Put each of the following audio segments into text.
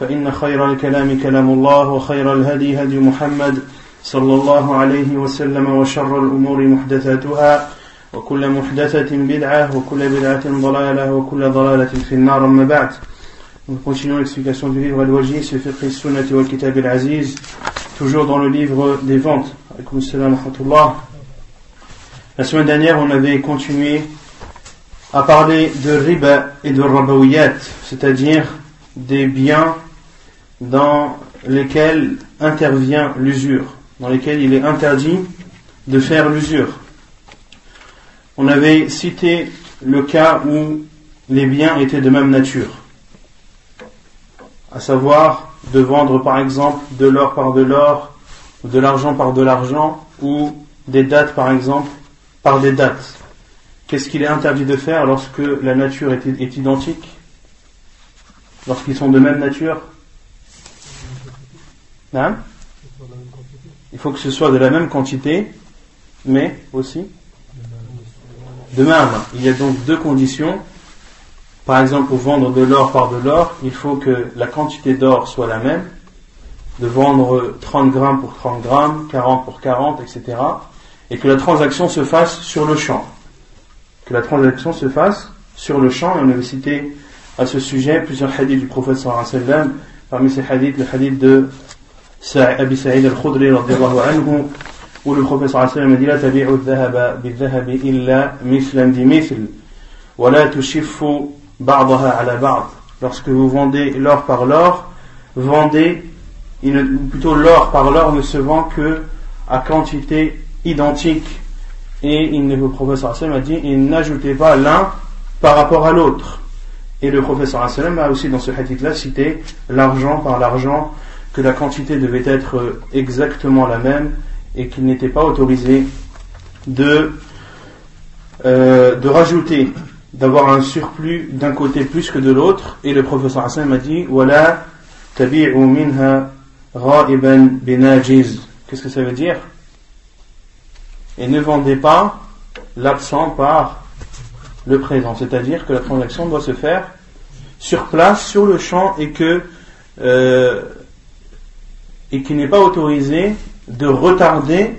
فإن خير الكلام كلام الله وخير الهدي هدي محمد صلى الله عليه وسلم وشر الأمور محدثاتها وكل محدثة بدعة وكل بدعة ضلالة وكل ضلالة في النار أما بعد Nous continuons l'explication du livre Al-Wajih, sur Fiqh Sunnati wal Kitab al-Aziz, toujours dans le livre des ventes. La semaine dernière, on avait continué à parler de riba et de rabawiyat, c'est-à-dire des biens dans lesquels intervient l'usure, dans lesquels il est interdit de faire l'usure. On avait cité le cas où les biens étaient de même nature, à savoir de vendre par exemple de l'or par de l'or, de l'argent par de l'argent, ou des dates par exemple par des dates. Qu'est-ce qu'il est interdit de faire lorsque la nature est identique? Lorsqu'ils sont de même nature? Il faut que ce soit de la même quantité, mais aussi de même. Il y a donc deux conditions. Par exemple, pour vendre de l'or par de l'or, il faut que la quantité d'or soit la même, de vendre 30 grammes pour 30 grammes, 40 pour 40, etc. Et que la transaction se fasse sur le champ. Que la transaction se fasse sur le champ. Et on avait cité à ce sujet plusieurs hadiths du prophète sallallahu Parmi ces hadiths, le hadith de Le sallallahu alayhi wa sallam a dit La tabi'u dhahaba bi-dhahabi illa mithlan bi mithl, wa la tushiffu ba'daha ala ba'd. Lorsque vous vendez l'or par l'or, vendez, plutôt l'or par l'or ne se vend que à quantité identique. Et il, le sallallahu alayhi wa sallam a dit, il n'ajoutez pas l'un par rapport à l'autre. Et le professeur a aussi dans ce hadith-là cité l'argent par l'argent, que la quantité devait être exactement la même et qu'il n'était pas autorisé de, euh, de rajouter, d'avoir un surplus d'un côté plus que de l'autre. Et le professeur Hassan m'a dit Voilà, tabi'u minha ra'iban binajiz. Qu'est-ce que ça veut dire? Et ne vendez pas l'absent par le présent, c'est-à-dire que la transaction doit se faire sur place, sur le champ, et que euh, et qu'il n'est pas autorisé de retarder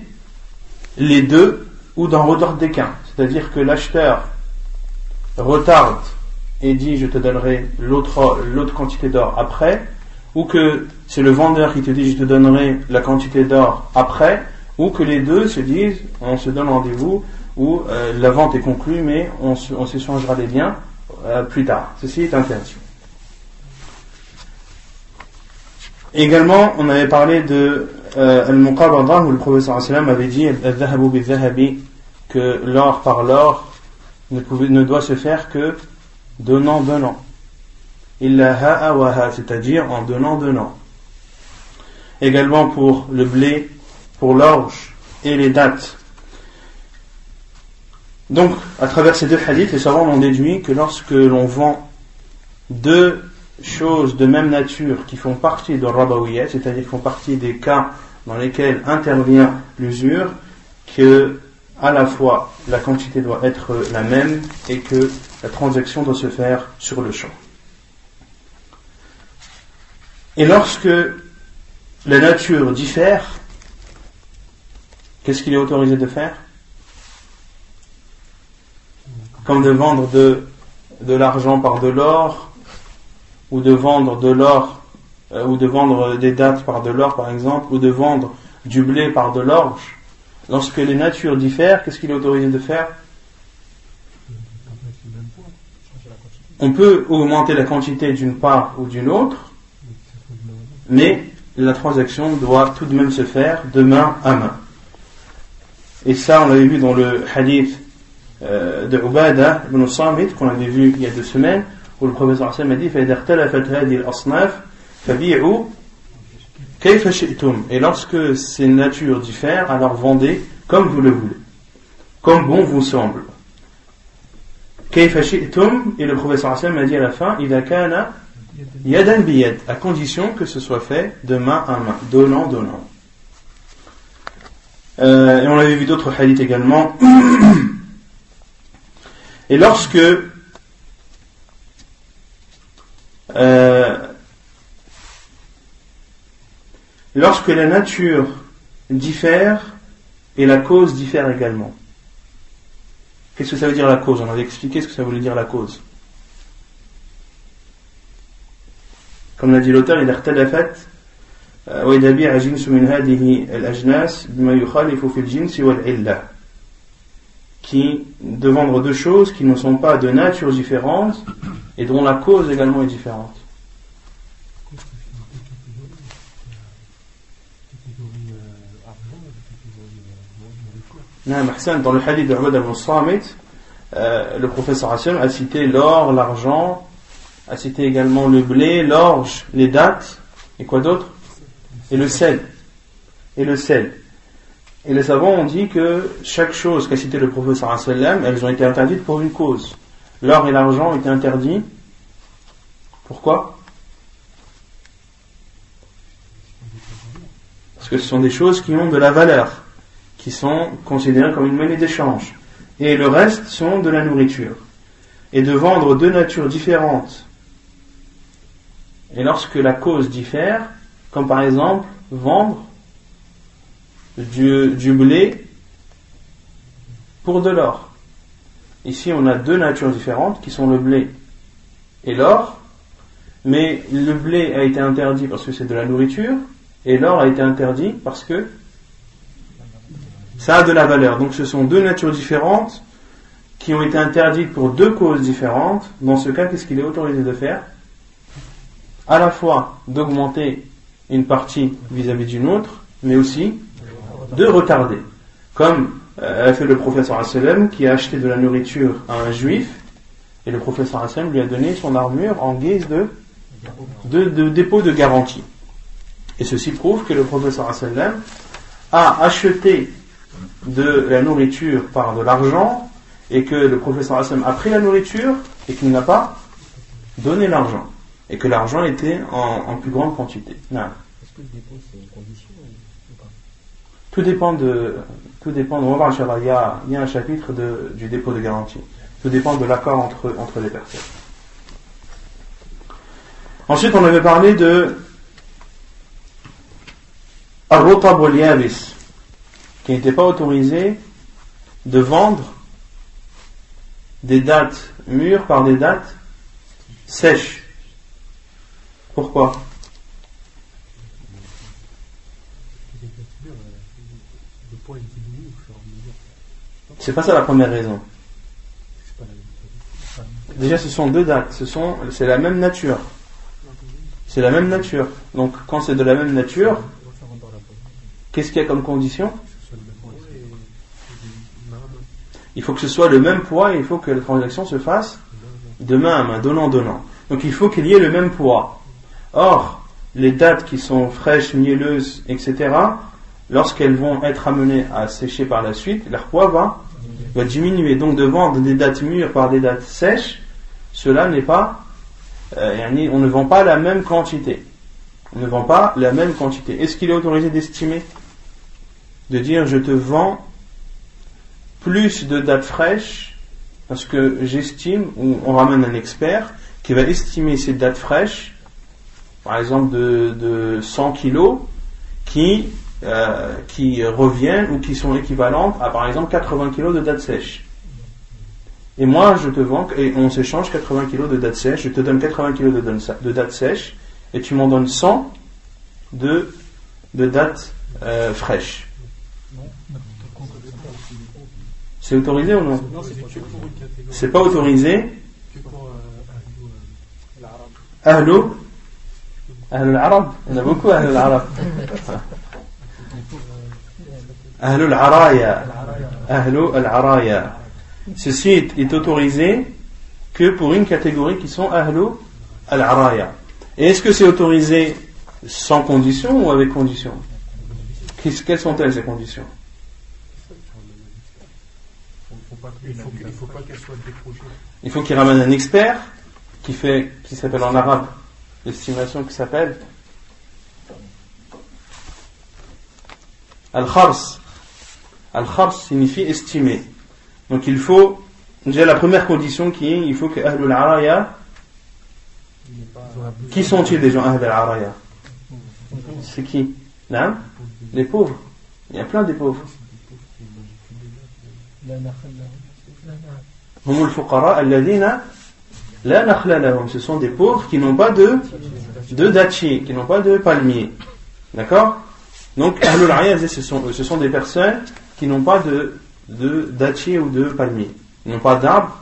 les deux ou d'en retarder qu'un. C'est-à-dire que l'acheteur retarde et dit je te donnerai l'autre l'autre quantité d'or après, ou que c'est le vendeur qui te dit je te donnerai la quantité d'or après, ou que les deux se disent on se donne rendez-vous où euh, la vente est conclue, mais on, on s'échangera les biens euh, plus tard. Ceci est interdit. Également, on avait parlé de euh, Al-Muqabada, où le professeur avait dit que l'or par l'or ne, ne doit se faire que donnant donnant. Illa ha'a c'est-à-dire en donnant donnant. Également pour le blé, pour l'orge et les dattes. Donc, à travers ces deux hadiths, les savants ont déduit que lorsque l'on vend deux choses de même nature qui font partie de Rabawiyat, c'est-à-dire qui font partie des cas dans lesquels intervient l'usure, que à la fois la quantité doit être la même et que la transaction doit se faire sur le champ. Et lorsque la nature diffère, qu'est-ce qu'il est autorisé de faire? Comme de vendre de, de l'argent par de l'or, ou de vendre de l'or, euh, ou de vendre des dates par de l'or par exemple, ou de vendre du blé par de l'orge, lorsque les natures diffèrent, qu'est-ce qu'il est autorisé de faire? On peut augmenter la quantité d'une part ou d'une autre, mais la transaction doit tout de même se faire de main à main. Et ça, on l'avait vu dans le hadith euh, de Ubada ibn qu'on avait vu il y a deux semaines, où le professeur Hassan a dit Et lorsque ces natures diffèrent, alors vendez comme vous le voulez, comme bon vous semble. Et le professeur Hassan m'a dit à la fin yadan biyad, à condition que ce soit fait de main à main, donnant, donnant. Euh, et on avait vu d'autres hadiths également. Et lorsque euh, lorsque la nature diffère et la cause diffère également. Qu'est-ce que ça veut dire la cause On avait expliqué ce que ça voulait dire la cause. Comme l'a dit l'auteur, il اختلفت وإذا بيع جنس من هذه الأجناس بما يخالف في الجنس والعلة qui de vendre deux choses qui ne sont pas de nature différente et dont la cause également est différente. Dans le hadith de Ahmad al-Samit, euh, le professeur Hassan a cité l'or, l'argent, a cité également le blé, l'orge, les dattes, et quoi d'autre? Et le sel. Et le sel. Et les savants ont dit que chaque chose qu'a cité le professeur sallam, elles ont été interdites pour une cause. L'or et l'argent été interdits. Pourquoi? Parce que ce sont des choses qui ont de la valeur, qui sont considérées comme une monnaie d'échange. Et le reste sont de la nourriture. Et de vendre deux natures différentes et lorsque la cause diffère, comme par exemple vendre du, du blé pour de l'or. Ici, on a deux natures différentes qui sont le blé et l'or, mais le blé a été interdit parce que c'est de la nourriture et l'or a été interdit parce que ça a de la valeur. Donc ce sont deux natures différentes qui ont été interdites pour deux causes différentes. Dans ce cas, qu'est-ce qu'il est autorisé de faire? À la fois d'augmenter une partie vis-à-vis d'une autre, mais aussi de retarder. Comme a fait le professeur Hasselem qui a acheté de la nourriture à un juif, et le professeur Hasselem lui a donné son armure en guise de, de, dépôt de garantie. Et ceci prouve que le professeur Hasselem a acheté de la nourriture par de l'argent, et que le professeur Hasselem a pris la nourriture, et qu'il n'a pas donné l'argent et que l'argent était en, plus grande quantité. Est-ce que le dépôt c'est une condition ou pas? Tout dépend de. Tout dépend il y a, un chapitre de, du dépôt de garantie. Tout dépend de l'accord entre, entre les personnes. Ensuite, on avait parlé de Arrotab qui n'était pas autorisé de vendre des dates mûres par des dates sèches. Pourquoi? C'est pas ça la première raison. Déjà, ce sont deux dates. Ce sont, c'est la même nature. C'est la même nature. Donc, quand c'est de la même nature, qu'est-ce qu'il y a comme condition? Il faut que ce soit le même poids et il faut que la transaction se fasse de main à main, donnant-donnant. Donc, il faut qu'il y ait le même poids. Or, les dates qui sont fraîches, mielleuses, etc., lorsqu'elles vont être amenées à sécher par la suite, leur poids va, va diminuer. Donc de vendre des dates mûres par des dates sèches, cela n'est pas, euh, on ne vend pas la même quantité. On ne vend pas la même quantité. Est-ce qu'il est autorisé d'estimer? De dire je te vends plus de dates fraîches parce que j'estime, ou on ramène un expert qui va estimer ces dates fraîches par exemple de, 100 kilos qui, euh, qui reviennent ou qui sont équivalentes à par exemple 80 kilos de dates sèches. Et moi, je te vends, et on s'échange 80 kilos de dates sèches, je te donne 80 kilos de, de dates sèches, et tu m'en donnes 100 de de dates euh, fraîches. C'est autorisé ou non? C'est pas autorisé. Ahlo Ahl al-Arab Il y en a beaucoup Ahl al-Arab. Ahl al-Araya. Ahl al-Araya. Ceci est autorisé que pour une catégorie qui sont Ahlu al-Araya. Et est-ce que c'est autorisé sans condition ou avec condition? Quelles sont-elles ces conditions? Il faut qu'il ramène un expert qui fait, qui s'appelle en arabe, l'estimation qui s'appelle Al-Khars. Al-Khars signifie estimer. Donc il faut, déjà la première condition qui est, il faut que Ahlul Araya, qui sont-ils les gens Ahlul Araya? C'est qui? Là? Les pauvres. Il y a plein de pauvres. Ce sont des pauvres qui n'ont pas de, de qui n'ont pas de palmier. D'accord? Donc, ce sont, ce sont des personnes qui n'ont pas de, de dattier ou de palmier. Ils n'ont pas d'arbres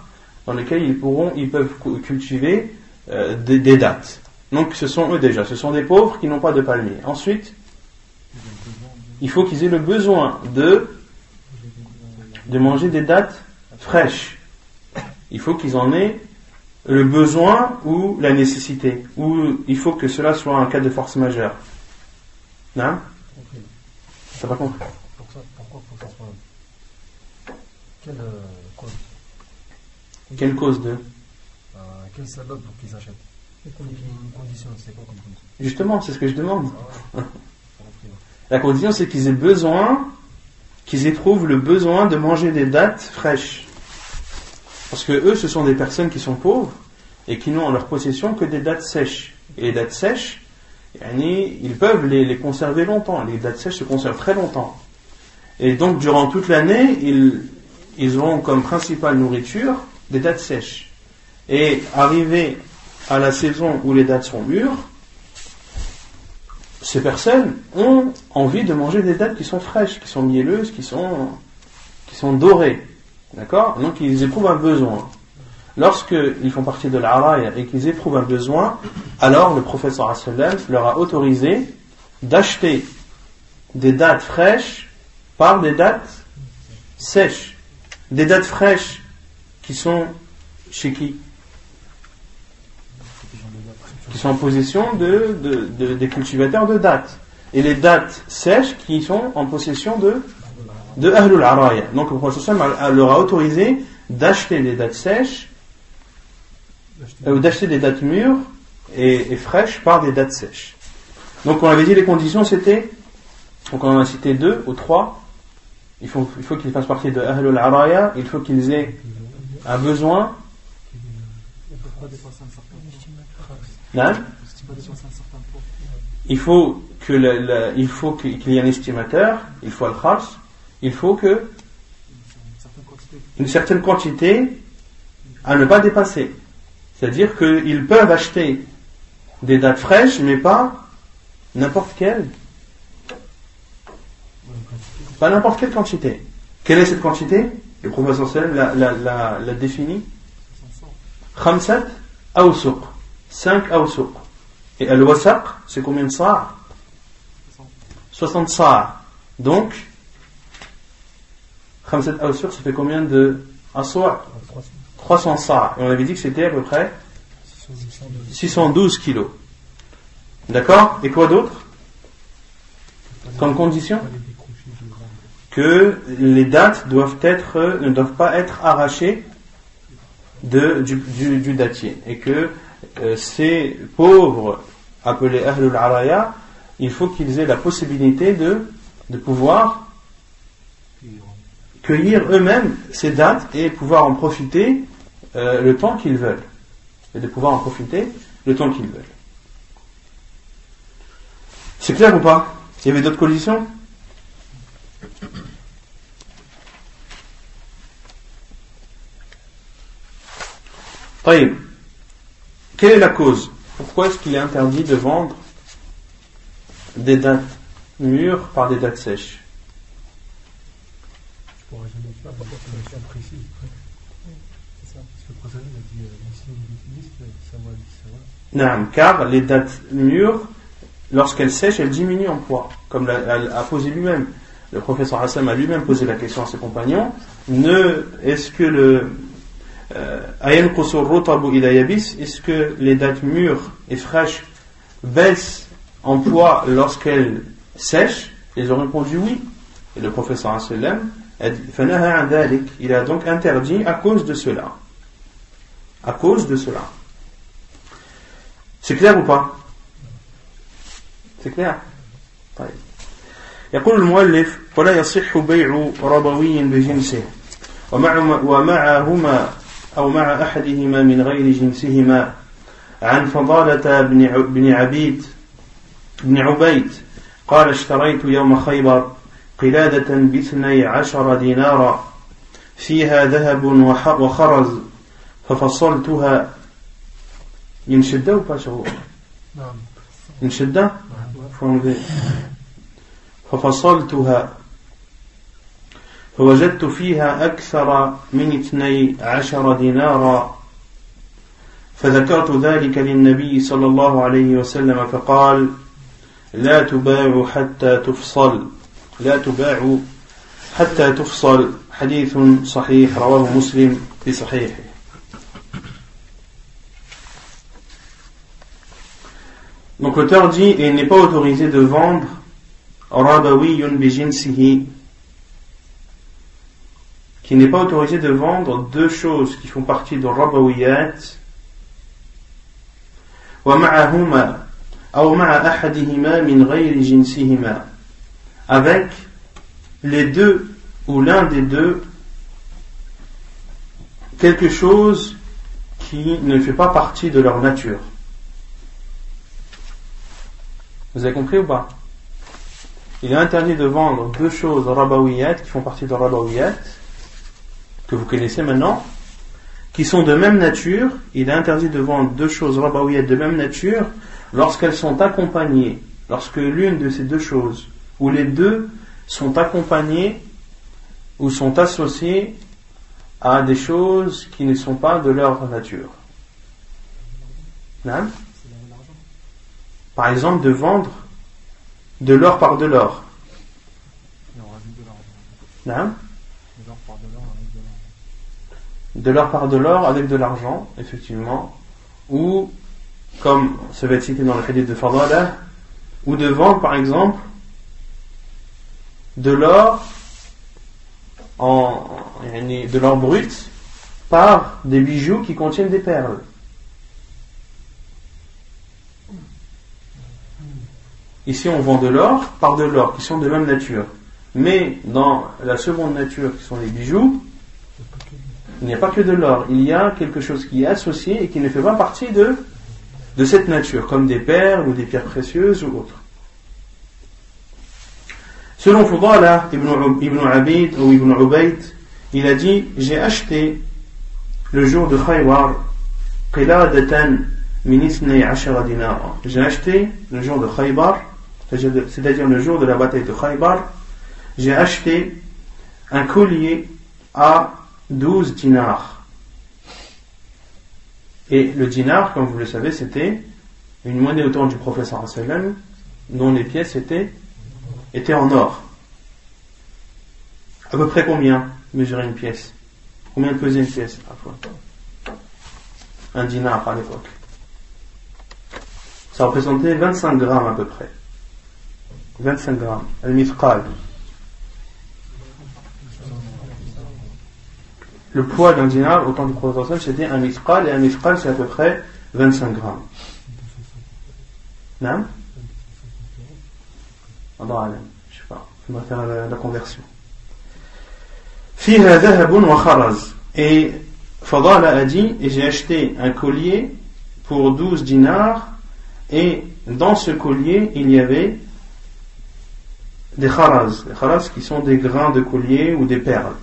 dans lesquels ils pourront, ils peuvent cultiver euh, des, des, dates. Donc, ce sont eux déjà. Ce sont des pauvres qui n'ont pas de palmier. Ensuite, il faut qu'ils aient le besoin de, de manger des dates fraîches. Il faut qu'ils en aient le besoin ou la nécessité. Ou il faut que cela soit un cas de force majeure. Non T'as pas compris? Pourquoi faut que ça soit Quelle euh, cause Quelle cause de euh, Quel pour qu'ils achètent Quelle condition C'est quoi comme condition Justement, c'est ce que je demande. Ah la condition, c'est qu'ils aient besoin, qu'ils éprouvent le besoin de manger des dates fraîches. Parce que eux, ce sont des personnes qui sont pauvres et qui n'ont en leur possession que des dates sèches. Et les dates sèches, ils peuvent les, conserver longtemps. Les dates sèches se conservent très longtemps. Et donc, durant toute l'année, ils, ils auront comme principale nourriture des dates sèches. Et arrivé à la saison où les dates sont mûres, ces personnes ont envie de manger des dates qui sont fraîches, qui sont mielleuses, qui sont, qui sont dorées. D'accord? Donc ils éprouvent un besoin. Lorsqu'ils font partie de l'Araya et qu'ils éprouvent un besoin, alors le professeur leur a autorisé d'acheter des dates fraîches par des dates sèches. Des dates fraîches qui sont chez qui Qui sont en possession de, des cultivateurs de dates. Et les dates sèches qui sont en possession de de Ahlul. Donc le prophète leur a autorisé d'acheter des dates sèches, ou euh, d'acheter des dates mûres et, fraîches par des dates sèches. Donc on avait dit les conditions c'était, donc on en a cité deux ou trois, il faut, il faut qu'ils fassent partie de Ahlul Araya, il faut qu'ils aient un besoin. Il faut que il faut qu'il y ait un estimateur, il faut al-khars, il faut que une certaine quantité à ne pas dépasser. C'est-à-dire qu'ils peuvent acheter des dates fraîches, mais pas n'importe quelle. Pas n'importe quelle quantité. Quelle est cette quantité? Le professeur l'a, la, la, définit. Khamsat awsuq. 5 awsuq. Et al-wasaq, c'est combien de sa' 60 sa'. Donc, Khamsat Awsur, ça fait combien de Aswa? 300 sa. Et on avait dit que c'était à peu près 612 kilos. D'accord? Et quoi d'autre? Comme condition? Que les dates doivent être, ne doivent pas être arrachées du, dattier. Et que euh, ces pauvres, appelés Ahlul Araya, il faut qu'ils aient la possibilité de, de pouvoir cueillir eux-mêmes ces dates et pouvoir en profiter euh, le temps qu'ils veulent. Et de pouvoir en profiter le temps qu'ils veulent. C'est clair ou pas? Il y avait d'autres conditions? Quelle est la cause? Pourquoi est-ce qu'il est interdit de vendre des dates mûres par des dates sèches? Je pourrais jamais faire une mention précise. C'est ça. Parce que le a dit euh, ça va, ça va. Non, car les dates mûres, lorsqu'elles sèchent, elles diminuent en poids, comme l'a posé lui-même. Le professeur Hassan a lui-même posé la question à ses compagnons ne, est-ce que le est-ce que les dates mûres et fraîches baissent en poids lorsqu'elles sèchent Ils ont répondu oui. Et le professeur a dit il a donc interdit à cause de cela. À cause de cela. C'est clair ou pas C'est clair يقول المؤلف ولا يصح بيع ربوي بجنسه ومع ومعهما أو مع أحدهما من غير جنسهما عن فضالة بن عبيد بن عبيد قال اشتريت يوم خيبر قلادة باثني عشر دينارا فيها ذهب وخرز ففصلتها ينشد نعم ينشد نعم. ففصلتها فوجدت فيها أكثر من اثني عشر دينارا. فذكرت ذلك للنبي صلى الله عليه وسلم فقال لا تباع حتى تفصل. لا تباع حتى تفصل. حديث صحيح رواه مسلم في صحيحه. Donc l'auteur dit, il n'est pas autorisé de vendre rabawiyun bijinsihi qui n'est pas autorisé de vendre deux choses qui font partie de rabawiyat avec les deux ou l'un des deux quelque chose qui ne fait pas partie de leur nature. Vous avez compris ou pas? Il est interdit de vendre deux choses rabawiyat qui font partie de rabawiyat que vous connaissez maintenant, qui sont de même nature, il est interdit de vendre deux choses rabaouillettes de même nature lorsqu'elles sont accompagnées, lorsque l'une de ces deux choses, ou les deux, sont accompagnées ou sont associées à des choses qui ne sont pas de leur nature. Par exemple, de vendre de l'or par de l'or. Non de l'or par de l'or avec de l'argent, effectivement, ou, comme ça va être cité dans le hadith de Fadala, ou de vendre par exemple de l'or en de l'or brut par des bijoux qui contiennent des perles. Ici, on vend de l'or par de l'or qui sont de même nature. Mais dans la seconde nature, qui sont les bijoux, il n'y a pas que de l'or, il y a quelque chose qui est associé et qui ne fait pas partie de, de cette nature, comme des perles ou des pierres précieuses ou autres. Selon Fudala ibn, ibn Abid ou ibn Ubayd, il a dit J'ai acheté le jour de Khaybar qiladatan J'ai acheté le jour de Khaybar, c'est-à-dire le jour de la bataille de Khaybar, j'ai acheté un collier à 12 dinars. Et le dinar, comme vous le savez, c'était une monnaie au du professeur dont les pièces étaient, en or. À peu près combien mesurait une pièce? Combien pesait une pièce Un dinar à l'époque. Ça représentait 25 grammes à peu près. 25 grammes. Al-Mithqal. le poids d'un dinar au temps du prophète c'était un mithqal, et un mithqal c'est à peu près 25 grammes. Non Allah je sais pas, on va faire la, la conversion. فيها ذهب وخرز et Fadala a dit et j'ai acheté un collier pour 12 dinars et dans ce collier il y avait des kharaz, des kharaz qui sont des grains de collier ou des perles.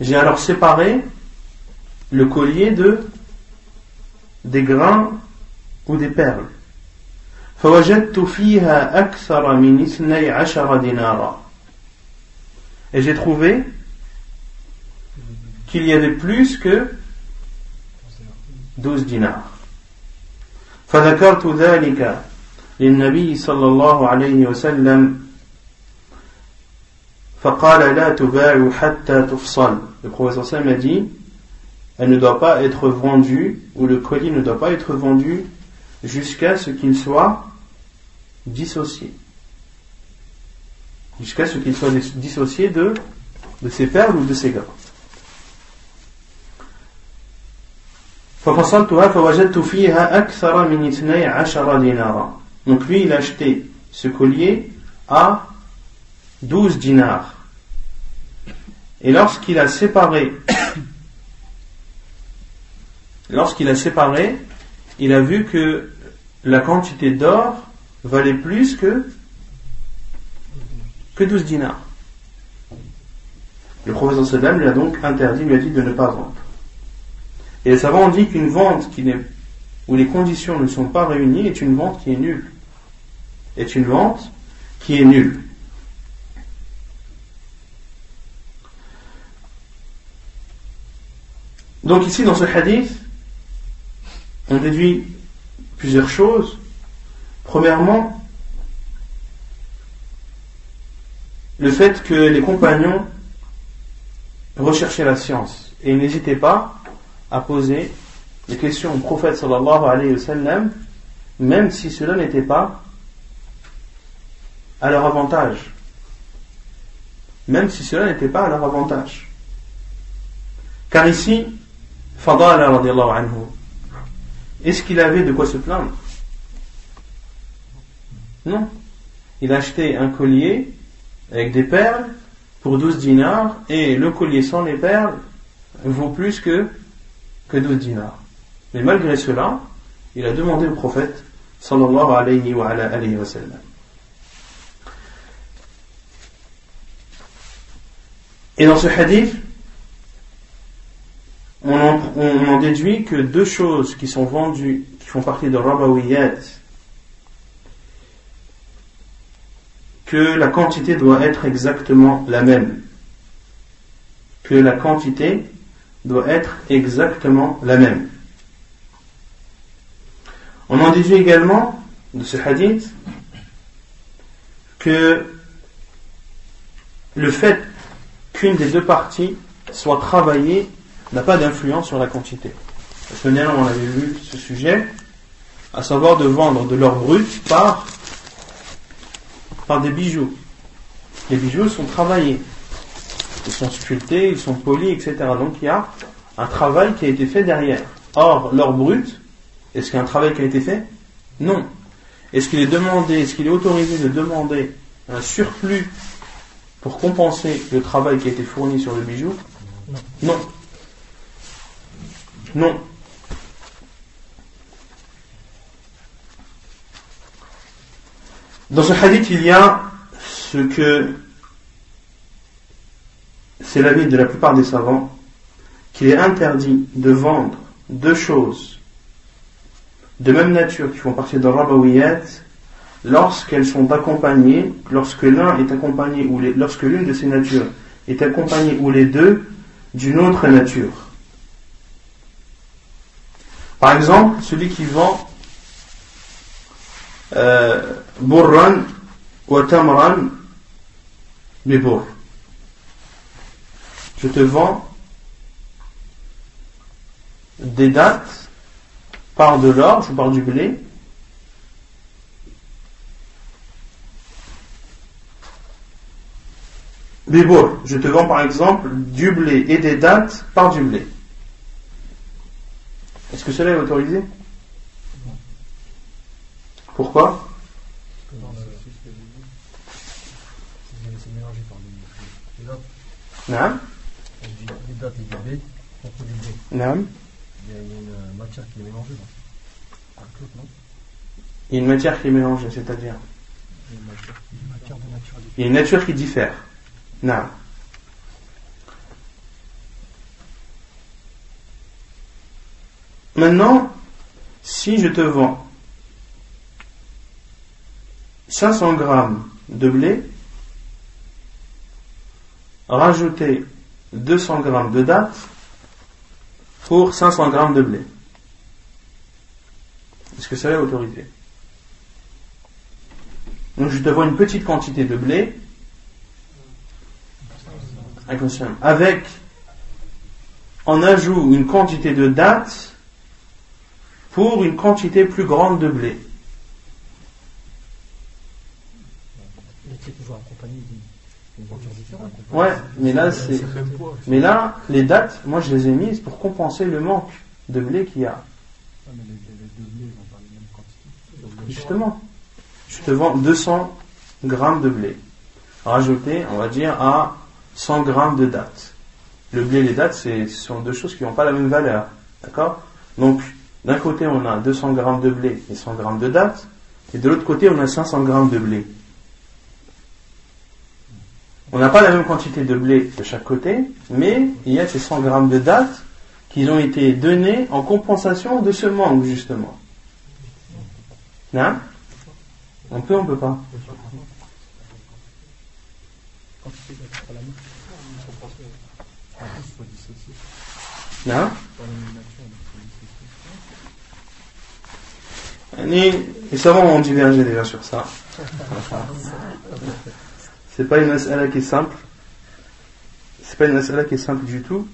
J'ai alors séparé le collier de des grains ou des perles. فوجدت فيها أكثر من اثني عشر دينارا Et j'ai trouvé qu'il y avait plus que 12 dinars. فذكرت ذلك للنبي صلى الله عليه وسلم فقال لا تباع حتى تفصل. Le professeur Sam a dit elle ne doit pas être vendue ou le colis ne doit pas être vendu jusqu'à ce qu'il soit dissocié. Jusqu'à ce qu'il soit dissocié de, de ses perles ou de ses gars. Donc lui, il a acheté ce collier à 12 dinars. Et lorsqu'il a séparé, lorsqu'il a séparé, il a vu que la quantité d'or valait plus que, que 12 dinars. Le professeur Saddam lui a donc interdit, lui a dit de ne pas vendre. Et les savants ont dit qu'une vente qui où les conditions ne sont pas réunies est une vente qui est nulle. Est une vente qui est nulle. Donc ici dans ce hadith, on déduit plusieurs choses. Premièrement, le fait que les compagnons recherchaient la science et n'hésitaient pas à poser des questions au prophète sallallahu alayhi wa sallam, même si cela n'était pas à leur avantage. Même si cela n'était pas à leur avantage. Car ici, Fadala radiallahu anhu, est-ce qu'il avait de quoi se plaindre Non. Il a acheté un collier avec des perles pour 12 dinars et le collier sans les perles vaut plus que, que 12 dinars. Mais malgré cela, il a demandé au prophète sallallahu alayhi wa, sallam. Et dans ce hadith, on en, déduit que deux choses qui sont vendues, qui font partie de Rabawiyat, que la quantité doit être exactement la même. Que la quantité doit être exactement la même. On en déduit également de ce hadith que le fait qu'une des deux parties soit travaillée n'a pas d'influence sur la quantité. Parce que on avait vu ce sujet, à savoir de vendre de l'or brut par, des bijoux. Les bijoux sont travaillés, ils sont sculptés, ils sont polis, etc. Donc il y a un travail qui a été fait derrière. Or, l'or brut, est-ce qu'il y a un travail qui a été fait? Non. Est-ce qu'il est demandé, est-ce qu'il est autorisé de demander un surplus pour compenser le travail qui a été fourni sur le bijou? Non. Dans ce hadith, il y a ce que c'est l'avis de la plupart des savants, qu'il est interdit de vendre deux choses de même nature qui font partie de Rabawiyat lorsqu'elles sont accompagnées, lorsque l'un est accompagné ou lorsque l'une de ces natures est accompagnée ou les deux d'une autre nature. Par exemple, celui qui vend euh, burran ou tamran bibour. Je te vends des dates par de l'orge ou par du blé Bibour, je te vends par exemple du blé et des dates par du blé. Est-ce que cela est autorisé? Pourquoi? Non. Non. Il y a une matière qui est mélangée. Il y a une matière qui est mélangée, c'est-à-dire? Il y a une nature qui diffère. Non. Maintenant, si je te vends 500 grammes de blé, rajouter 200 grammes de dattes pour 500 grammes de blé. Est-ce que ça est autorisé? Donc je te vois une petite quantité de blé. Avec en ajout une quantité de dattes pour une quantité plus grande de blé. Ouais, mais là c'est, mais là les dates, moi je les ai mises pour compenser le manque de blé qu'il y a. Justement, je te vends 200 grammes de blé, rajouté, on va dire, à 100 grammes de dattes. Le blé et les dattes, ce sont deux choses qui n'ont pas la même valeur. D'accord? Donc, d'un côté, on a 200 grammes de blé et 100 grammes de dattes, et de l'autre côté, on a 500 grammes de blé. On n'a pas la même quantité de blé de chaque côté, mais il y a ces 100 grammes de dattes qui ont été donnés en compensation de ce manque, justement. Non On peut, on peut pas? Non Les savants ont divergé déjà sur ça. C'est pas une mas'ala qui est simple. C'est pas une mas'ala qui est simple du tout.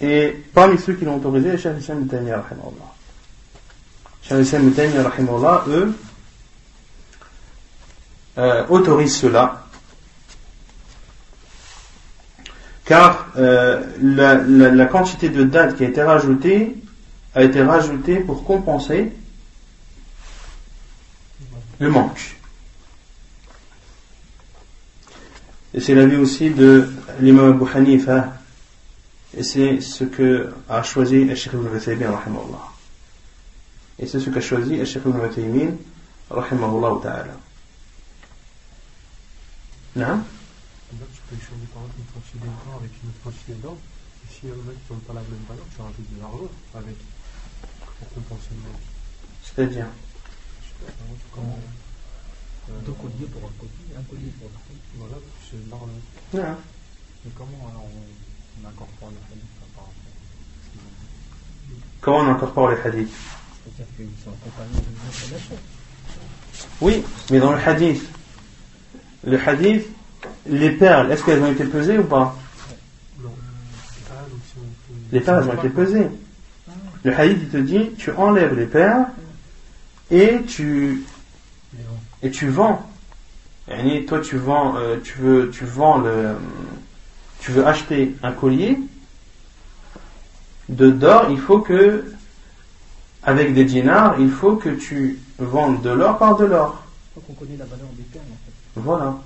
Et parmi ceux qui l'ont autorisé, Cheikh Islam Ibn Taymiyyah, rahimahullah. Cheikh eux, euh, autorisent cela. Car euh, la, la, quantité de dates qui a été rajoutée a été rajoutée pour compenser le manque. Et c'est l'avis aussi de l'imam Abu Hanifa. Et c'est ce que a choisi Sheikh Ibn Uthaymin, rahimahullah. Et c'est ce qu'a choisi Sheikh Ibn Uthaymin, rahimahullah ta'ala. Non tu peux échanger par exemple une quantité d'or avec une autre quantité d'or. Et si un mec ne donne pas la même valeur, tu rajoutes de l'argent avec pour compenser le manque. C'est-à-dire? Comment deux colliers pour un collier, un collier pour l'autre. Voilà, c'est l'argent. Ouais. Mais comment alors on, on incorpore les hadiths par rapport Comment on incorpore les hadiths C'est-à-dire qu'ils sont accompagnés d'une information. Oui, mais dans le hadith, le hadith, les perles, est-ce qu'elles ont été pesées ou pas Les perles ont été pesées. Le hadith il te dit, tu enlèves les perles et tu et tu vends. Et toi, tu vends, euh, tu veux, tu vends le, tu veux acheter un collier de d'or. Il faut que, avec des dinars, il faut que tu vendes de l'or par de l'or. la valeur des perles. Voilà.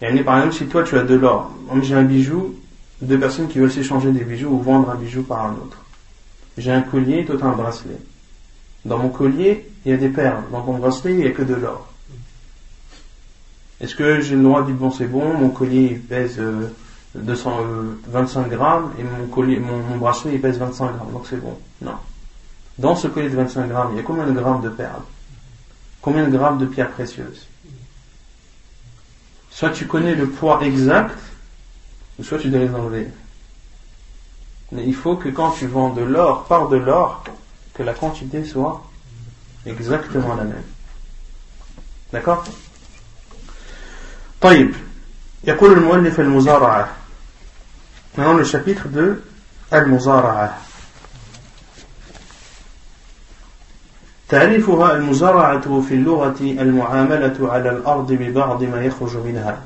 Et par exemple, si toi tu as de l'or, j'ai un bijou, deux personnes qui veulent s'échanger des bijoux ou vendre un bijou par un autre. J'ai un collier, toi tu as un bracelet. Dans mon collier, il y a des perles. Dans mon bracelet, il n'y a que de l'or. Est-ce que j'ai le droit de dire bon c'est bon, mon collier pèse 225 euh, euh, grammes et mon, bracelet pèse 25 grammes, donc c'est bon. Non. Dans ce collier de 25 grammes, il y a combien de grammes de perles? Combien de grammes de pierres précieuses? Soit tu connais le poids exact, soit tu dois les enlever. Mais il faut que quand tu vends de l'or par de l'or, que la quantité soit exactement la même. D'accord? طيب يقول المؤلف المزارعة Maintenant le chapitre de Al-Muzara'a. تعريفها المزارعة في اللغة المعاملة على الأرض ببعض ما يخرج منها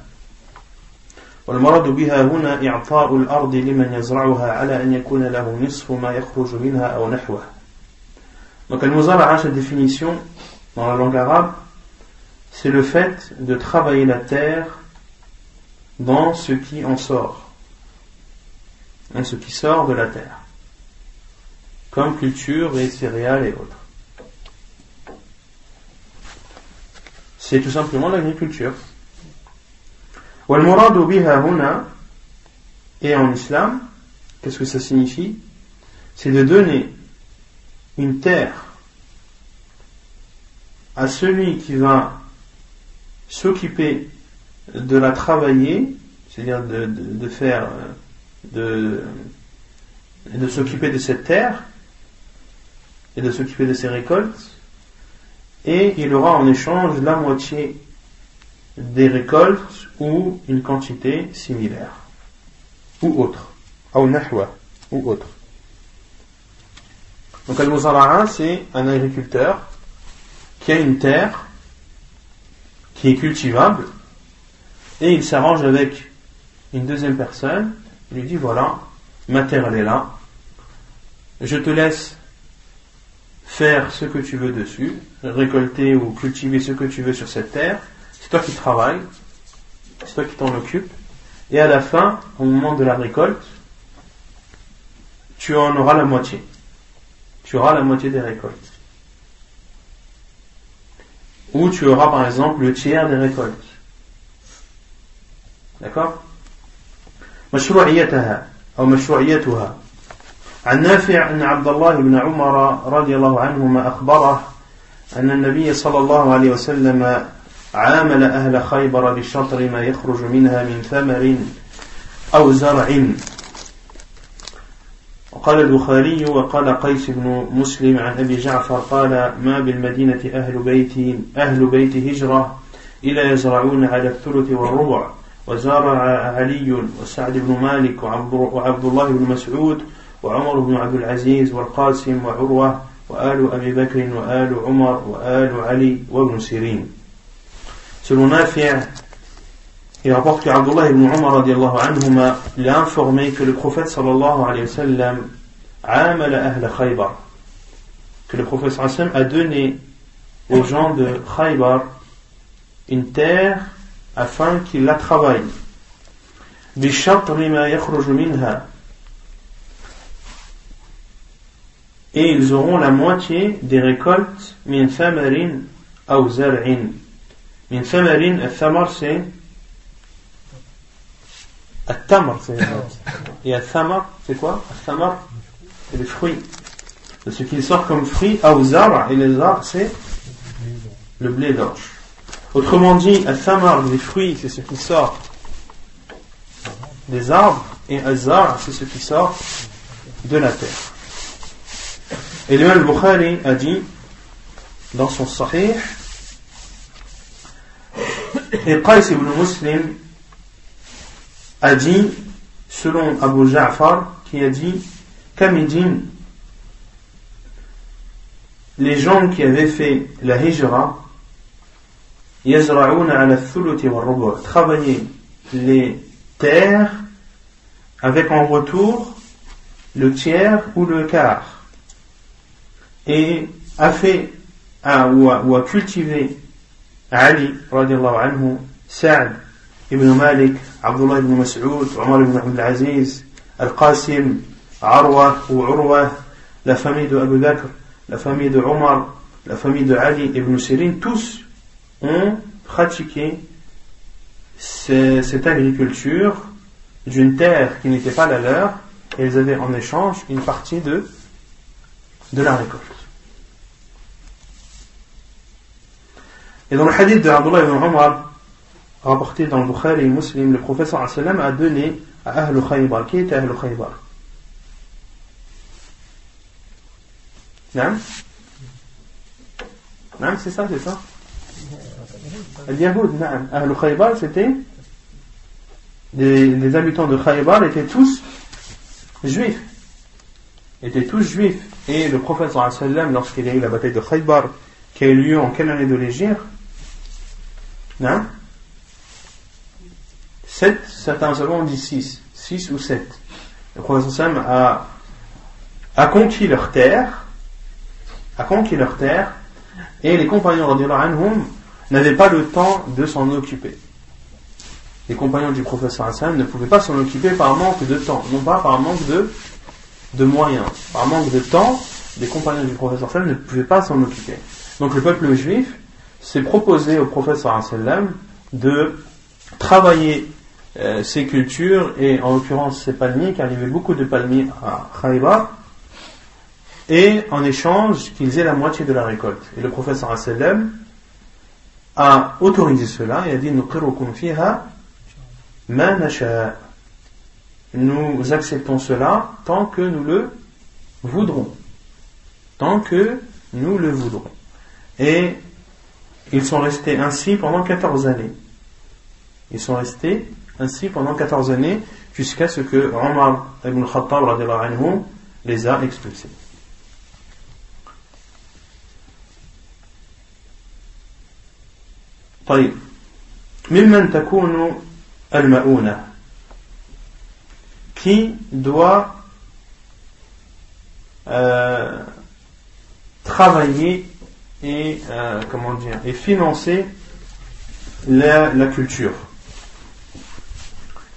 والمراد بها هنا إعطاء الأرض لمن يزرعها على أن يكون له نصف ما يخرج منها أو نحوه Donc al-muzara'a, sa définition dans la langue arabe, c'est le fait de travailler la terre dans ce qui en sort, dans ce qui sort de la terre, comme culture et céréales et autres. c'est tout simplement l'agriculture. Et en islam, qu'est-ce que ça signifie? C'est de donner une terre à celui qui va s'occuper de la travailler, c'est-à-dire de, faire, de, de s'occuper de cette terre et de s'occuper de ses récoltes, et il aura en échange la moitié des récoltes ou une quantité similaire, ou autre, ou autre. Donc al-muzara'a, c'est un agriculteur qui a une terre qui est cultivable et il s'arrange avec une deuxième personne, il lui dit voilà, ma terre elle est là, je te laisse faire ce que tu veux dessus, récolter ou cultiver ce que tu veux sur cette terre, c'est toi qui travailles, c'est toi qui t'en occupes, et à la fin, au moment de la récolte, tu en auras la moitié Tu auras la moitié des récoltes. Ou tu auras par exemple le tiers des récoltes. D'accord مشروعيتها أو مشروعيتها عن نافع أن عبد الله بن عمر رضي الله عنهما أخبره أن النبي صلى الله عليه وسلم عامل أهل خيبر بشطر ما يخرج منها من ثمر أو زرع وقال البخاري وقال قيس بن مسلم عن أبي جعفر قال ما بالمدينة أهل بيت أهل بيت هجرة إلا يزرعون على الثلث والربع. وزارع علي وسعد بن مالك وعبد الله بن مسعود وعمر بن عبد العزيز والقاسم وعروة وآل أبي بكر وآل عمر وآل علي وابن سيرين. Selon il rapporte que Abdullah ibn Umar radiallahu anhuma l'a informé que le prophète sallallahu alayhi wa sallam amala ahla Khaybar que le prophète sallallahu alayhi wa sallam a donné aux gens de Khaybar une terre afin qu'ils la travaillent et ils auront la moitié des récoltes min thamarin ou zar'in min thamarin al-thamar c'est al-tamar c'est et al-thamar c'est quoi al-thamar c'est le fruit de ce qui sort comme fruit ou zar' et les zar' c'est le blé d'orge. Autrement dit, al-thamar, les fruits, c'est ce qui sort des arbres, et al-zar, c'est ce qui sort de la terre. Et l'imam Bukhari a dit, dans son sahih, et Qais ibn Muslim a dit, selon Abu Ja'far, qui a dit, Kamidin, les gens qui avaient fait la hijra, travailler les terres avec en retour le tiers ou le quart. Et a fait ou, a, cultivé Ali radiallahu anhu Sa'd ibn Malik Abdullah ibn Mas'ud Omar ibn Abdul Aziz Al-Qasim Arwa ou Urwa la famille de Abu Bakr la famille de Omar la famille de Ali ibn Sirin tous ont pratiqué cette agriculture d'une terre qui n'était pas la leur et ils avaient en échange une partie de, de la récolte. Et dans le hadith de Abdullah ibn Umar, rapporté dans Bukhari et Muslim, le professeur a donné à Ahl Khaybar. Qui était Ahl Khaybar? Non Non, c'est ça, c'est ça? Al-Yahoud, Ahl Khaybar, c'était les, habitants de Khaybar étaient tous juifs. Étaient tous juifs. Et le prophète sallam, lorsqu'il a eu la bataille de Khaybar, qui a eu lieu en quelle année de l'Égypte Non 7, certains savants disent 6, 6 ou 7. Le prophète a, a conquis leur terre, a conquis leur terre, et les compagnons anhum n'avaient pas le temps de s'en occuper. Les compagnons du professeur Hassan ne pouvaient pas s'en occuper par manque de temps, non pas par manque de, moyens. Par manque de temps, les compagnons du professeur Hassan ne pouvaient pas s'en occuper. Donc le peuple juif s'est proposé au professeur Hassan de travailler euh, ces cultures, et en l'occurrence ces palmiers, car il y avait beaucoup de palmiers à Khaybar, et en échange qu'ils aient la moitié de la récolte. Et le professeur Hassan a autorisé cela et a dit Nous acceptons cela tant que nous le voudrons. Tant que nous le voudrons. Et ils sont restés ainsi pendant 14 années. Ils sont restés ainsi pendant 14 années jusqu'à ce que Omar ibn Khattab les a expulsés. طيب ممن تكون المؤونة qui doit euh, travailler et euh, comment dire et financer la, la culture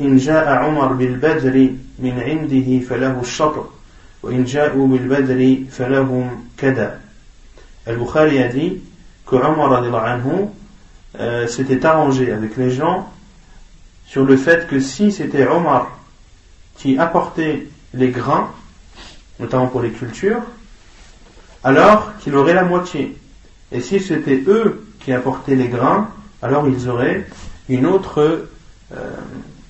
إن جاء عمر بالبدر من عنده فله الشطر وإن جاءوا بالبدر فلهم كذا Al-Bukhari a dit que Omar anhu euh, s'était arrangé avec les gens sur le fait que si c'était Omar qui apportait les grains, notamment pour les cultures, alors qu'il aurait la moitié. Et si c'était eux qui apportaient les grains, alors ils auraient une autre, euh,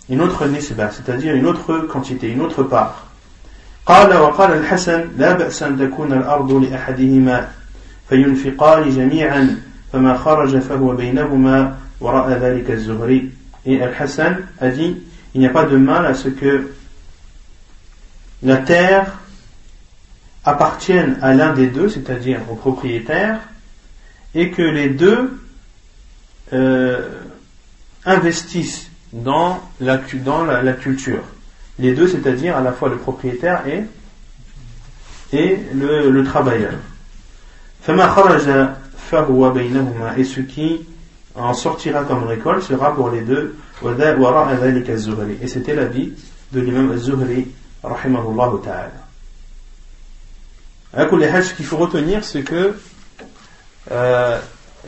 une autre nisba, c'est-à-dire une autre quantité, une autre part. قال وقال الحسن لا بأس أن تكون الأرض لأحدهما فينفقان جميعا فما خرج فهو بينهما وراء ذلك الزهري et Al-Hassan a dit il n'y a pas de mal à ce que la terre appartienne à l'un des deux, c'est-à-dire au propriétaire, et que les deux euh, investissent dans, la, dans la, culture. Les deux, c'est-à-dire à la fois le propriétaire et, et le, le travailleur. Et ce qui en sortira comme récolte sera pour les deux et c'était l'avis de l'imam al-Zuhri ce qu'il faut retenir c'est que euh,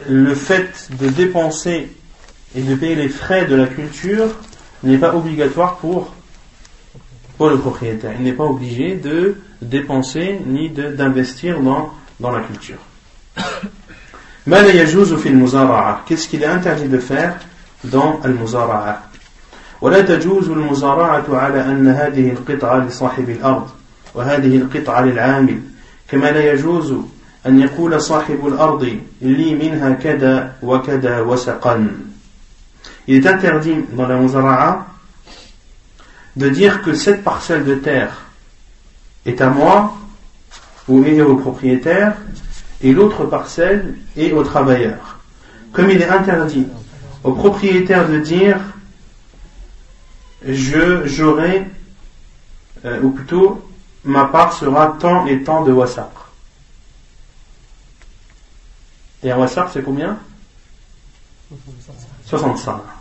le fait de dépenser et de payer les frais de la culture n'est pas obligatoire pour, pour le propriétaire. Il n'est pas obligé de dépenser ni d'investir dans, dans la culture. Qu'est-ce qu'il est interdit de faire dans المزارعة ولا تجوز المزارعة على أن هذه القطعة لصاحب الأرض وهذه القطعة للعامل كما لا يجوز أن يقول صاحب الأرض لي منها كذا وكذا وسقا il est interdit dans la Muzara'a de dire que cette parcelle de terre est à moi ou est au propriétaire et l'autre parcelle est au travailleur. Comme il est interdit au propriétaire de dire je j'aurai euh, ou plutôt ma part sera tant et tant de wasaq. Et un wasaq c'est combien? 65.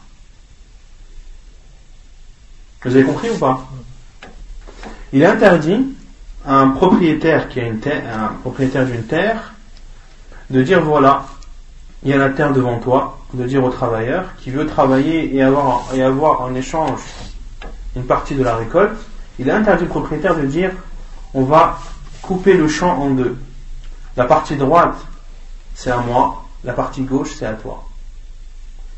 Vous avez compris ou pas Il est interdit à un propriétaire qui a une terre, un propriétaire d'une terre de dire voilà, il y a la terre devant toi, de dire au travailleur qui veut travailler et avoir, et avoir en échange une partie de la récolte, il est interdit au propriétaire de dire on va couper le champ en deux. La partie droite, c'est à moi, la partie gauche, c'est à toi.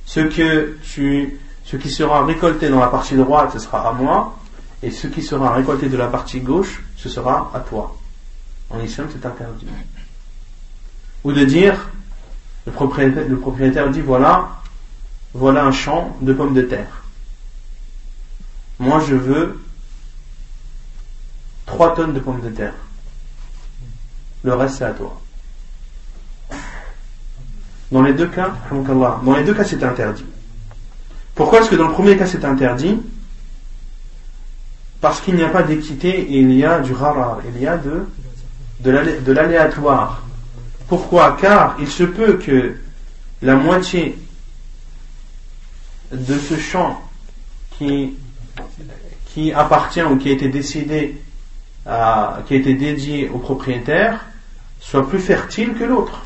Ce, que tu, ce qui sera récolté dans la partie droite, ce sera à moi, et ce qui sera récolté de la partie gauche, ce sera à toi. En islam, c'est interdit. Ou de dire, le propriétaire, dit voilà, voilà un champ de pommes de terre. Moi je veux 3 tonnes de pommes de terre. Le reste c'est à toi. Dans les deux cas, dans les deux cas c'est interdit. Pourquoi est-ce que dans le premier cas c'est interdit? Parce qu'il n'y a pas d'équité et il y a du rarar, il y a de, de l'aléatoire. Pourquoi? Car il se peut que la moitié de ce champ qui, qui appartient ou qui a été décidé, à, qui a été dédié au propriétaire soit plus fertile que l'autre.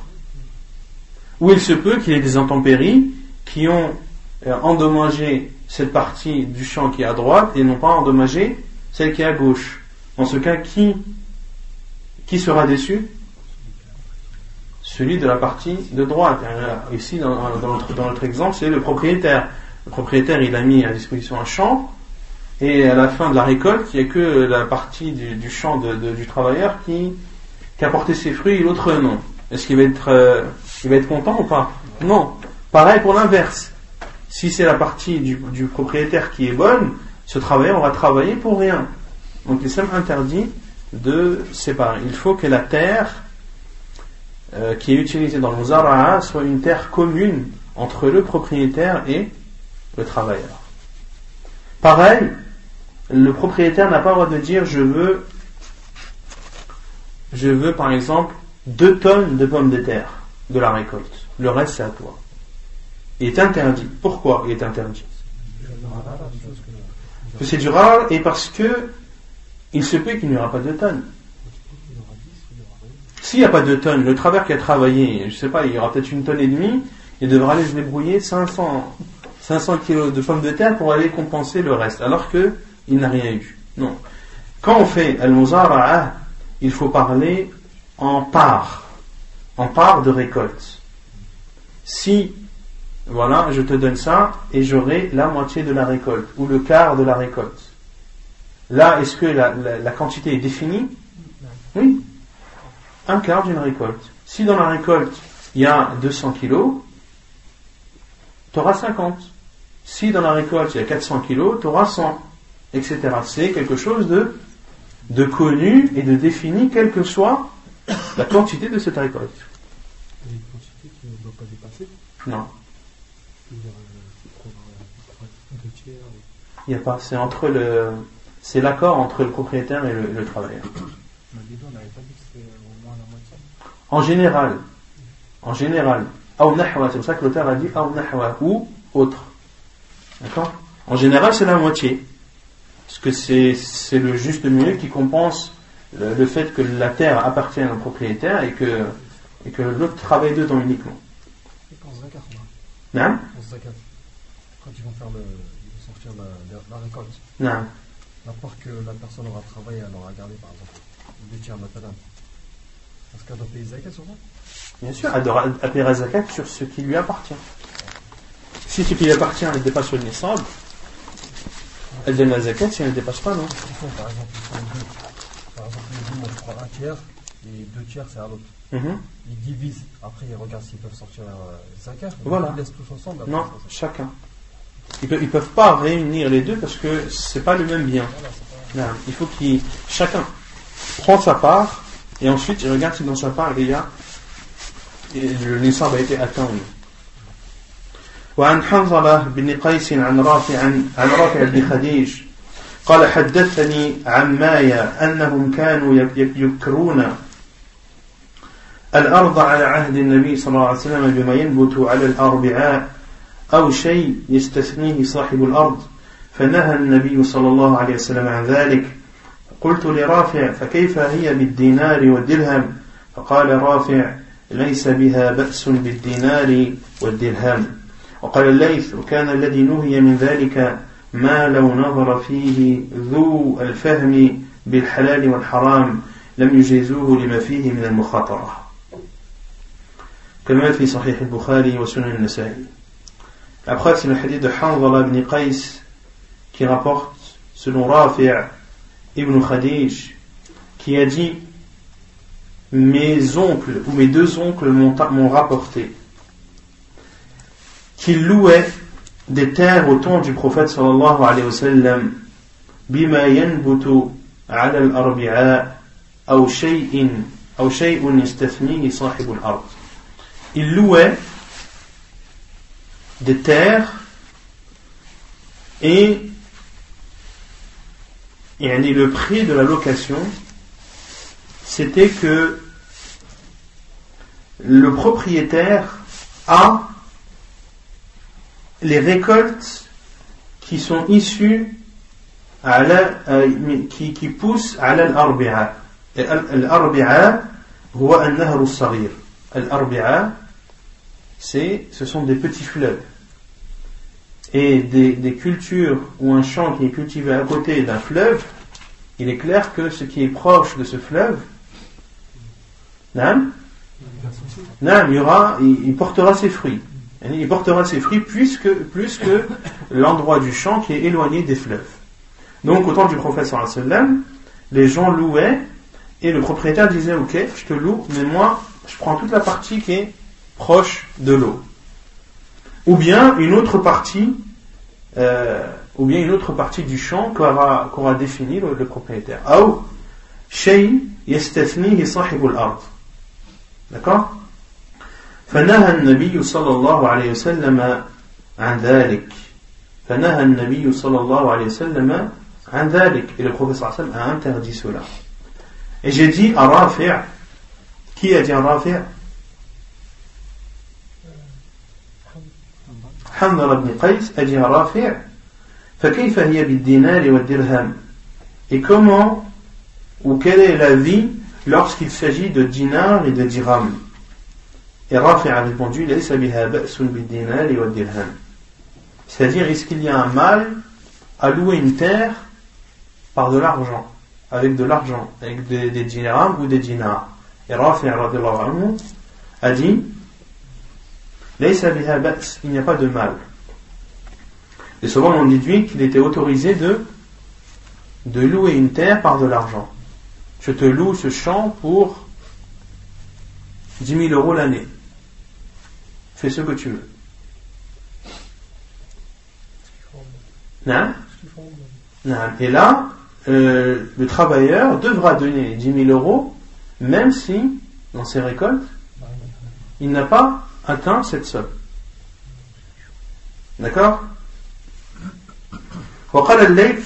Ou il se peut qu'il y ait des intempéries qui ont euh, endommagé cette partie du champ qui est à droite et n'ont pas endommagé celle qui est à gauche. En ce cas, qui, sera déçu? Celui de la partie de droite. Ici, dans, notre, exemple, c'est le propriétaire. Le propriétaire, il a mis à disposition un champ, et à la fin de la récolte, il n'y a que la partie du, champ du travailleur qui, qui a porté ses fruits et l'autre non. Est-ce qu'il va être, euh, il va être content ou pas? Non. Pareil pour l'inverse. Si c'est la partie du, propriétaire qui est bonne, ce travailleur aura travaillé pour rien. Donc l'islam interdit de séparer. Il faut que la terre euh, qui est utilisée dans le Zara'a soit une terre commune entre le propriétaire et le travailleur. Pareil, le propriétaire n'a pas le droit de dire je veux, je veux par exemple 2 tonnes de pommes de terre de la récolte. Le reste c'est à toi. Il est interdit. Pourquoi il est interdit? Parce que c'est du rare et parce que il se peut qu'il n'y aura pas de tonnes. S'il n'y a pas de tonnes, le travailleur qui a travaillé, je ne sais pas, il y aura peut-être une tonne et demie, il devra aller se débrouiller 500, 500 kilos de pommes de terre pour aller compenser le reste, alors qu'il n'a rien eu. Non. Quand on fait al-muzara'a, il faut parler en part, en part de récolte. Si, voilà, je te donne ça et j'aurai la moitié de la récolte ou le quart de la récolte. Là, est-ce que la, la quantité est définie? Oui. Un quart d'une récolte. Si dans la récolte, il y a 200 kilos, tu auras 50. Si dans la récolte il y a 400 kilos, tu auras 100, etc. C'est quelque chose de, de connu et de défini, quelle que soit la quantité de cette récolte. Il y a une quantité qui ne doit pas dépasser? Non. Il n'y a pas, c'est entre le, c'est l'accord entre le propriétaire et le, travailleur. En général, en général, c'est pour ça que l'auteur a dit ou autre. D'accord? En général, c'est la moitié. Parce que c'est le juste milieu qui compense le, fait que la terre appartient au propriétaire et que, et que l'autre travaille dedans uniquement. Non Quand ils vont faire le, ils vont sortir la, la, récolte. Non. part que la personne aura travaillé, elle aura gardé par exemple deux tiers maintenant. Est-ce qu'elle doit payer zakat sur ça Bien sûr, elle doit payer zakat sur ce qui lui appartient. Si ce qui lui appartient ne dépasse le nisab, elle donne la zakat si elle ne dépasse pas, non Par exemple, par exemple, prends un tiers et deux tiers c'est à l'autre. Mhm. Ils divisent, après ils regardent s'ils peuvent sortir la zakat. Voilà. Ils laissent tous ensemble. Non, chacun. Ils ne peuvent, pas réunir les deux parce que c'est pas le même bien. il faut qu'ils chacun prend sa part et ensuite il regarde si dans sa part il y a le nisab a été atteint. وعن حنظلة بن قيس عن رافع عن رافع بن خديج قال حدثني عن مايا أنهم كانوا يكرون الأرض على عهد النبي صلى الله عليه وسلم بما ينبت على الأربعاء أو شيء يستثنيه صاحب الأرض. فنهى النبي صلى الله عليه وسلم عن ذلك. قلت لرافع فكيف هي بالدينار والدرهم؟ فقال رافع ليس بها بأس بالدينار والدرهم. وقال الليث وكان الذي نهي من ذلك ما لو نظر فيه ذو الفهم بالحلال والحرام لم يجيزوه لما فيه من المخاطرة. كما في صحيح البخاري وسنن النسائي Après, c'est le hadith de Hanzala ibn Qais qui rapporte, selon Rafi' ibn Khadij, qui a dit Mes oncles ou mes deux oncles m'ont rapporté qu'il louait des terres au temps du prophète sallallahu alayhi wa sallam بما ينبت على الأربعاء أو شيء أو شيء يستثنيه صاحب الأرض il louait des terres et, et le prix de la location c'était que le propriétaire a les récoltes qui sont issus qui, qui poussent à l'arbi'a. L'arbi'a, هو النهر الصغير. L'arbi'a, c'est, ce sont des petits fleuves. Et des, des cultures ou un champ qui est cultivé à côté d'un fleuve, il est clair que ce qui est proche de ce fleuve, il, portera ses fruits. Il portera ses fruits plus que, plus que l'endroit du champ qui est éloigné des fleuves. Donc, au temps du prophète les gens louaient et le propriétaire disait Ok, je te loue, mais moi, je prends toute la partie qui est proche de l'eau. Ou bien une autre partie, euh, ou bien une autre partie du champ qu'aura qu'aura défini le, le propriétaire. أو شيء يستثنيه صاحب الأرض. D'accord فنهى النبي صلى الله عليه وسلم عن ذلك. فنهى النبي صلى الله عليه وسلم عن ذلك. Et le prophète صلى الله عليه وسلم a interdit cela. Et j'ai dit à Rafi' qui a dit à Rafi' حنظل بن قيس أجي رافع فكيف هي بالدينار والدرهم Et comment ou quelle est la vie lorsqu'il s'agit de dinar et de dirham Et Rafi a répondu ليس بها بأس بالدينار والدرهم C'est-à-dire, est-ce qu'il y a un mal à louer une terre par de l'argent, avec de l'argent, avec des, des dirhams ou des dinars Et Rafi a dit il n'y a pas de mal. Et souvent on déduit qu'il était autorisé de, louer une terre par de l'argent. Je te loue ce champ pour 10 000 euros l'année. Fais ce que tu veux. Non Et là, euh, le travailleur devra donner 10 000 euros, même si, dans ses récoltes, il n'a pas atteint cette somme. D'accord وقال الليث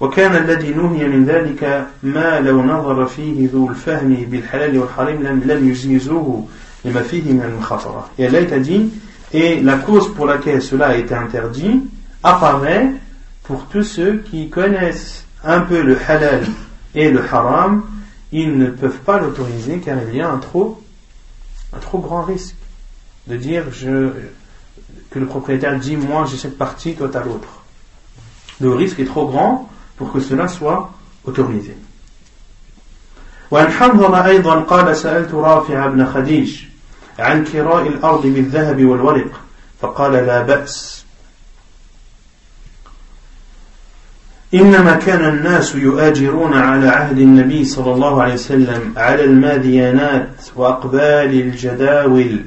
وكان الذي نهي من ذلك ما لو نظر فيه ذو الفهم بالحلال والحرام لم لم يجيزوه لما فيه من المخاطرة. Et Allah a dit et la cause pour laquelle cela a été interdit apparaît pour tous ceux qui connaissent un peu le halal et le haram, ils ne peuvent pas l'autoriser car il y a un trop, un trop grand risque de dire je, que le propriétaire dit moi j'ai cette partie, toi t'as l'autre. Le risque est trop grand pour que cela soit autorisé. وعن حنظلة أيضا قال سألت رافع بن خديج عن كراء الأرض بالذهب والورق فقال لا بأس إنما كان الناس يؤاجرون على عهد النبي صلى الله عليه وسلم على الماديانات وأقبال الجداول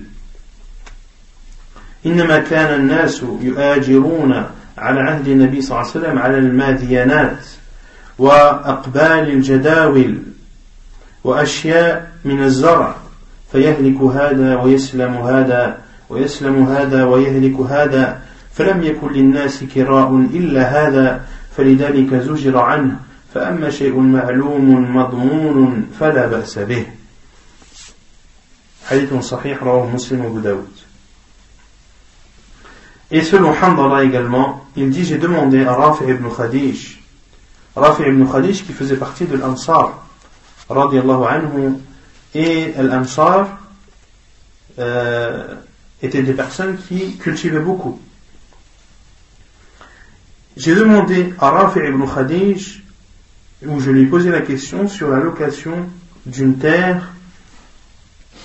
إنما كان الناس يؤاجرون على عهد النبي صلى الله عليه وسلم على الماديانات وأقبال الجداول وأشياء من الزرع فيهلك هذا ويسلم هذا ويسلم هذا ويهلك هذا فلم يكن للناس كراء إلا هذا فلذلك زجر عنه فأما شيء معلوم مضمون فلا بأس به. حديث صحيح رواه مسلم وأبو داود. Et selon Hamdallah également, il dit J'ai demandé à Rafi ibn Khadij, Rafi ibn Khadij qui faisait partie de l'Ansar, radiallahu anhu, et l'Ansar euh, étaient des personnes qui cultivaient beaucoup. J'ai demandé à Rafi ibn Khadij, où je lui ai posé la question sur la location d'une terre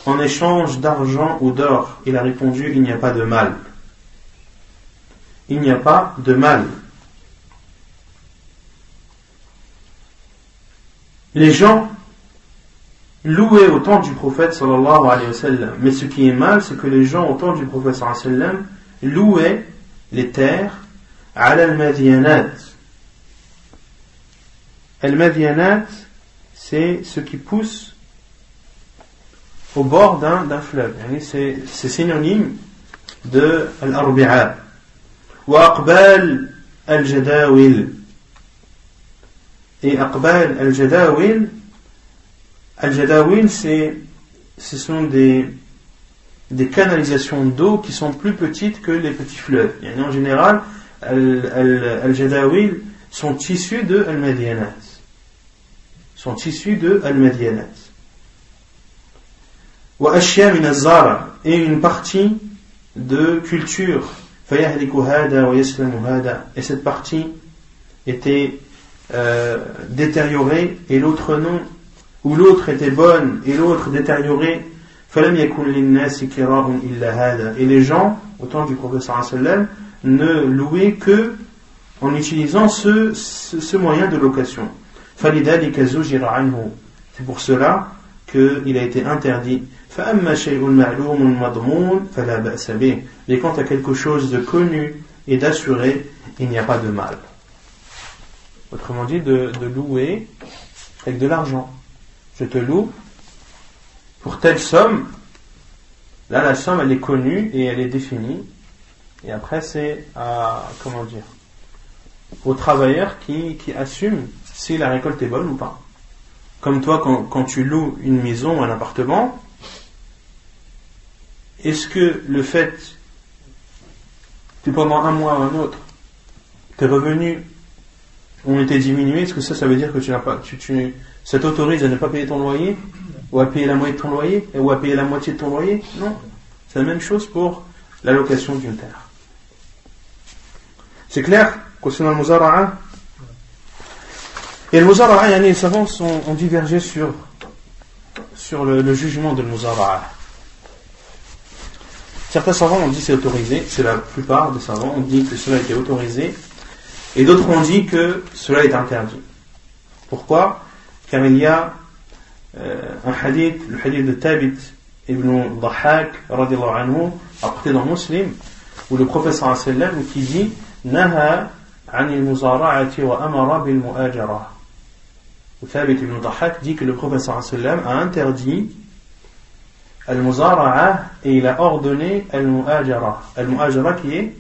en échange d'argent ou d'or. Il a répondu Il n'y a pas de mal il n'y a pas de mal. Les gens louaient au temps du prophète sallallahu alayhi wa sallam. Mais ce qui est mal, c'est que les gens au temps du prophète louaient les terres al-madianat. Al-madianat, c'est ce qui pousse au bord d'un fleuve. C'est synonyme de al-arbi'a. وأقبال الجداول et أقبال الجداول الجداول c'est ce sont des des canalisations d'eau qui sont plus petites que les petits fleuves. Et en général, al-Jadawil sont issus de al-Madianat. Sont issus de al-Madianat. Wa ashya min al-Zara et une partie de culture. et cette partie était euh, détériorée et l'autre non, ou l'autre était bonne et l'autre détériorée. Et les gens, au temps du sallam, ne louaient que en utilisant ce, ce, moyen de location. C'est pour cela qu'il a été interdit. Mais quant à quelque chose de connu et d'assuré, il n'y a pas de mal. Autrement dit, de, louer avec de l'argent. Je te loue pour telle somme. Là, la somme, elle est connue et elle est définie. Et après, c'est à, comment dire, au travailleur qui, assume si la récolte est bonne ou pas. Comme toi, quand tu loues une maison ou un appartement, est-ce que le fait que pendant un mois ou un autre, tes revenus ont été diminués, est-ce que ça, ça veut dire que tu n'as pas, tu, ça t'autorise à ne pas payer ton loyer, ou à payer la moitié de ton loyer, ou à payer la moitié de ton loyer? Non. C'est la même chose pour l'allocation d'une terre. C'est clair concernant le Muzara'a? Et le Muzara'a, les savants ont divergé sur, le, jugement de Muzara'a. Certains savants ont dit que c'est autorisé, c'est la plupart des savants ont dit que cela était autorisé, et d'autres ont dit que cela est interdit. Pourquoi? Car il y a euh, un hadith, le hadith de Tabit ibn Dhahak, anhu, apporté dans Muslim, où le professeur sallam qui dit Naha anil muzara'ati wa amara bil mu'ajara. Thabit ibn Dhahak dit que le professeur sallam a interdit al-muzara'a et il a ordonné al-mu'ajara. Al-mu'ajara qui est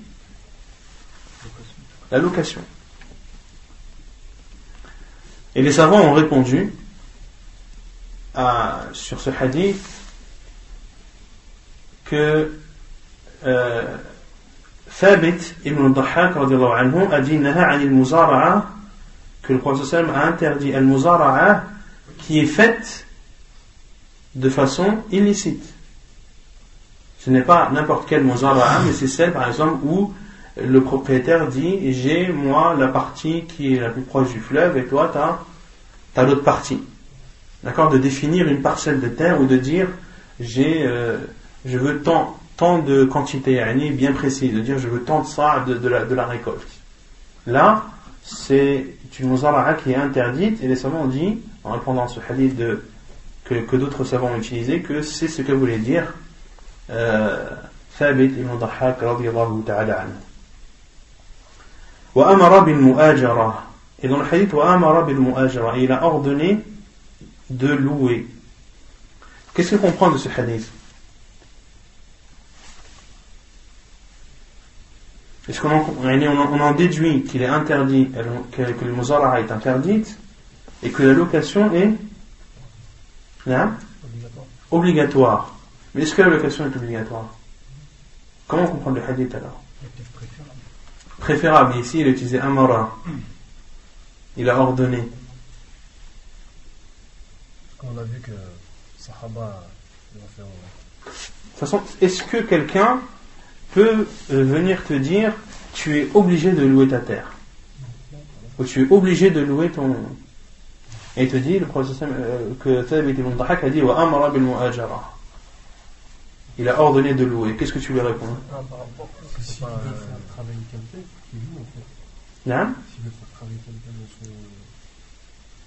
la location. Et les savants ont répondu sur ce hadith que euh, Thabit ibn a dit que le prophète a interdit al-muzara'a qui est faite de façon illicite. Ce n'est pas n'importe quel muzara'a, mais c'est celle par exemple où le propriétaire dit j'ai moi la partie qui est la plus proche du fleuve et toi tu as, l'autre partie. D'accord? De définir une parcelle de terre ou de dire j'ai euh, je veux tant, tant de quantité bien précise, de dire je veux tant de ça de, la, de la récolte. Là, c'est une muzara'a qui est interdite et les savants ont dit, en répondant à ce hadith de, que, d'autres savants ont utilisé, que c'est ce que voulait dire euh, Thabit ibn Dahhak radiyallahu ta'ala anhu. Et dans le hadith, il a ordonné de louer. Qu'est-ce qu'on comprend de ce hadith? Est-ce qu'on en, on en déduit qu'il est interdit, que, que le muzara'a est interdite et que la location est là, obligatoire. Mais est-ce que la location est obligatoire? Comment comprendre le hadith alors? Préférable. Ici, il a utilisé amara. Il a ordonné. On a vu que Sahaba De toute façon, est-ce que quelqu'un peut euh, venir te dire tu es obligé de louer ta terre? Ou tu es obligé de louer ton. Et il te dit, le professeur euh, que Thabit ibn Dahak a dit Wa amara bil mu'ajara. Il a ordonné de louer. Qu'est-ce que tu lui réponds ah, si veut faire travailler quelqu'un, il loue en fait. Non S'il veut faire travailler quelqu'un dans son.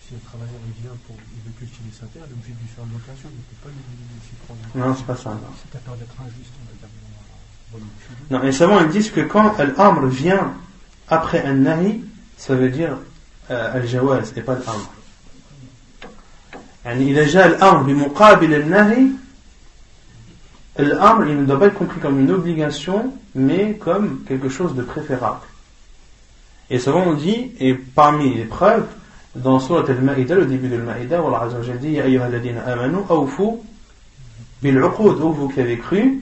Si un travailleur il vient pour. Il veut cultiver sa terre, il est obligé de lui faire une location, il ne peut pas lui laisser prendre. Non, c'est pas ça. C'est à peur d'être injuste, on va dire. Non, les savants ils disent que quand l'amr vient après un nahi, ça veut dire euh, al-jawaz et pas l'amr. يعني إذا جاء الأمر بمقابل النهي L'amr, il ne doit pas être compris comme une obligation, mais comme quelque chose de préférable. Et souvent on dit, et parmi les preuves, dans Surat al-Ma'ida, le début de al-Ma'ida, où Allah dit, Ya ayyuhalladina amanu, awfu bil-uqud, vous qui avez cru,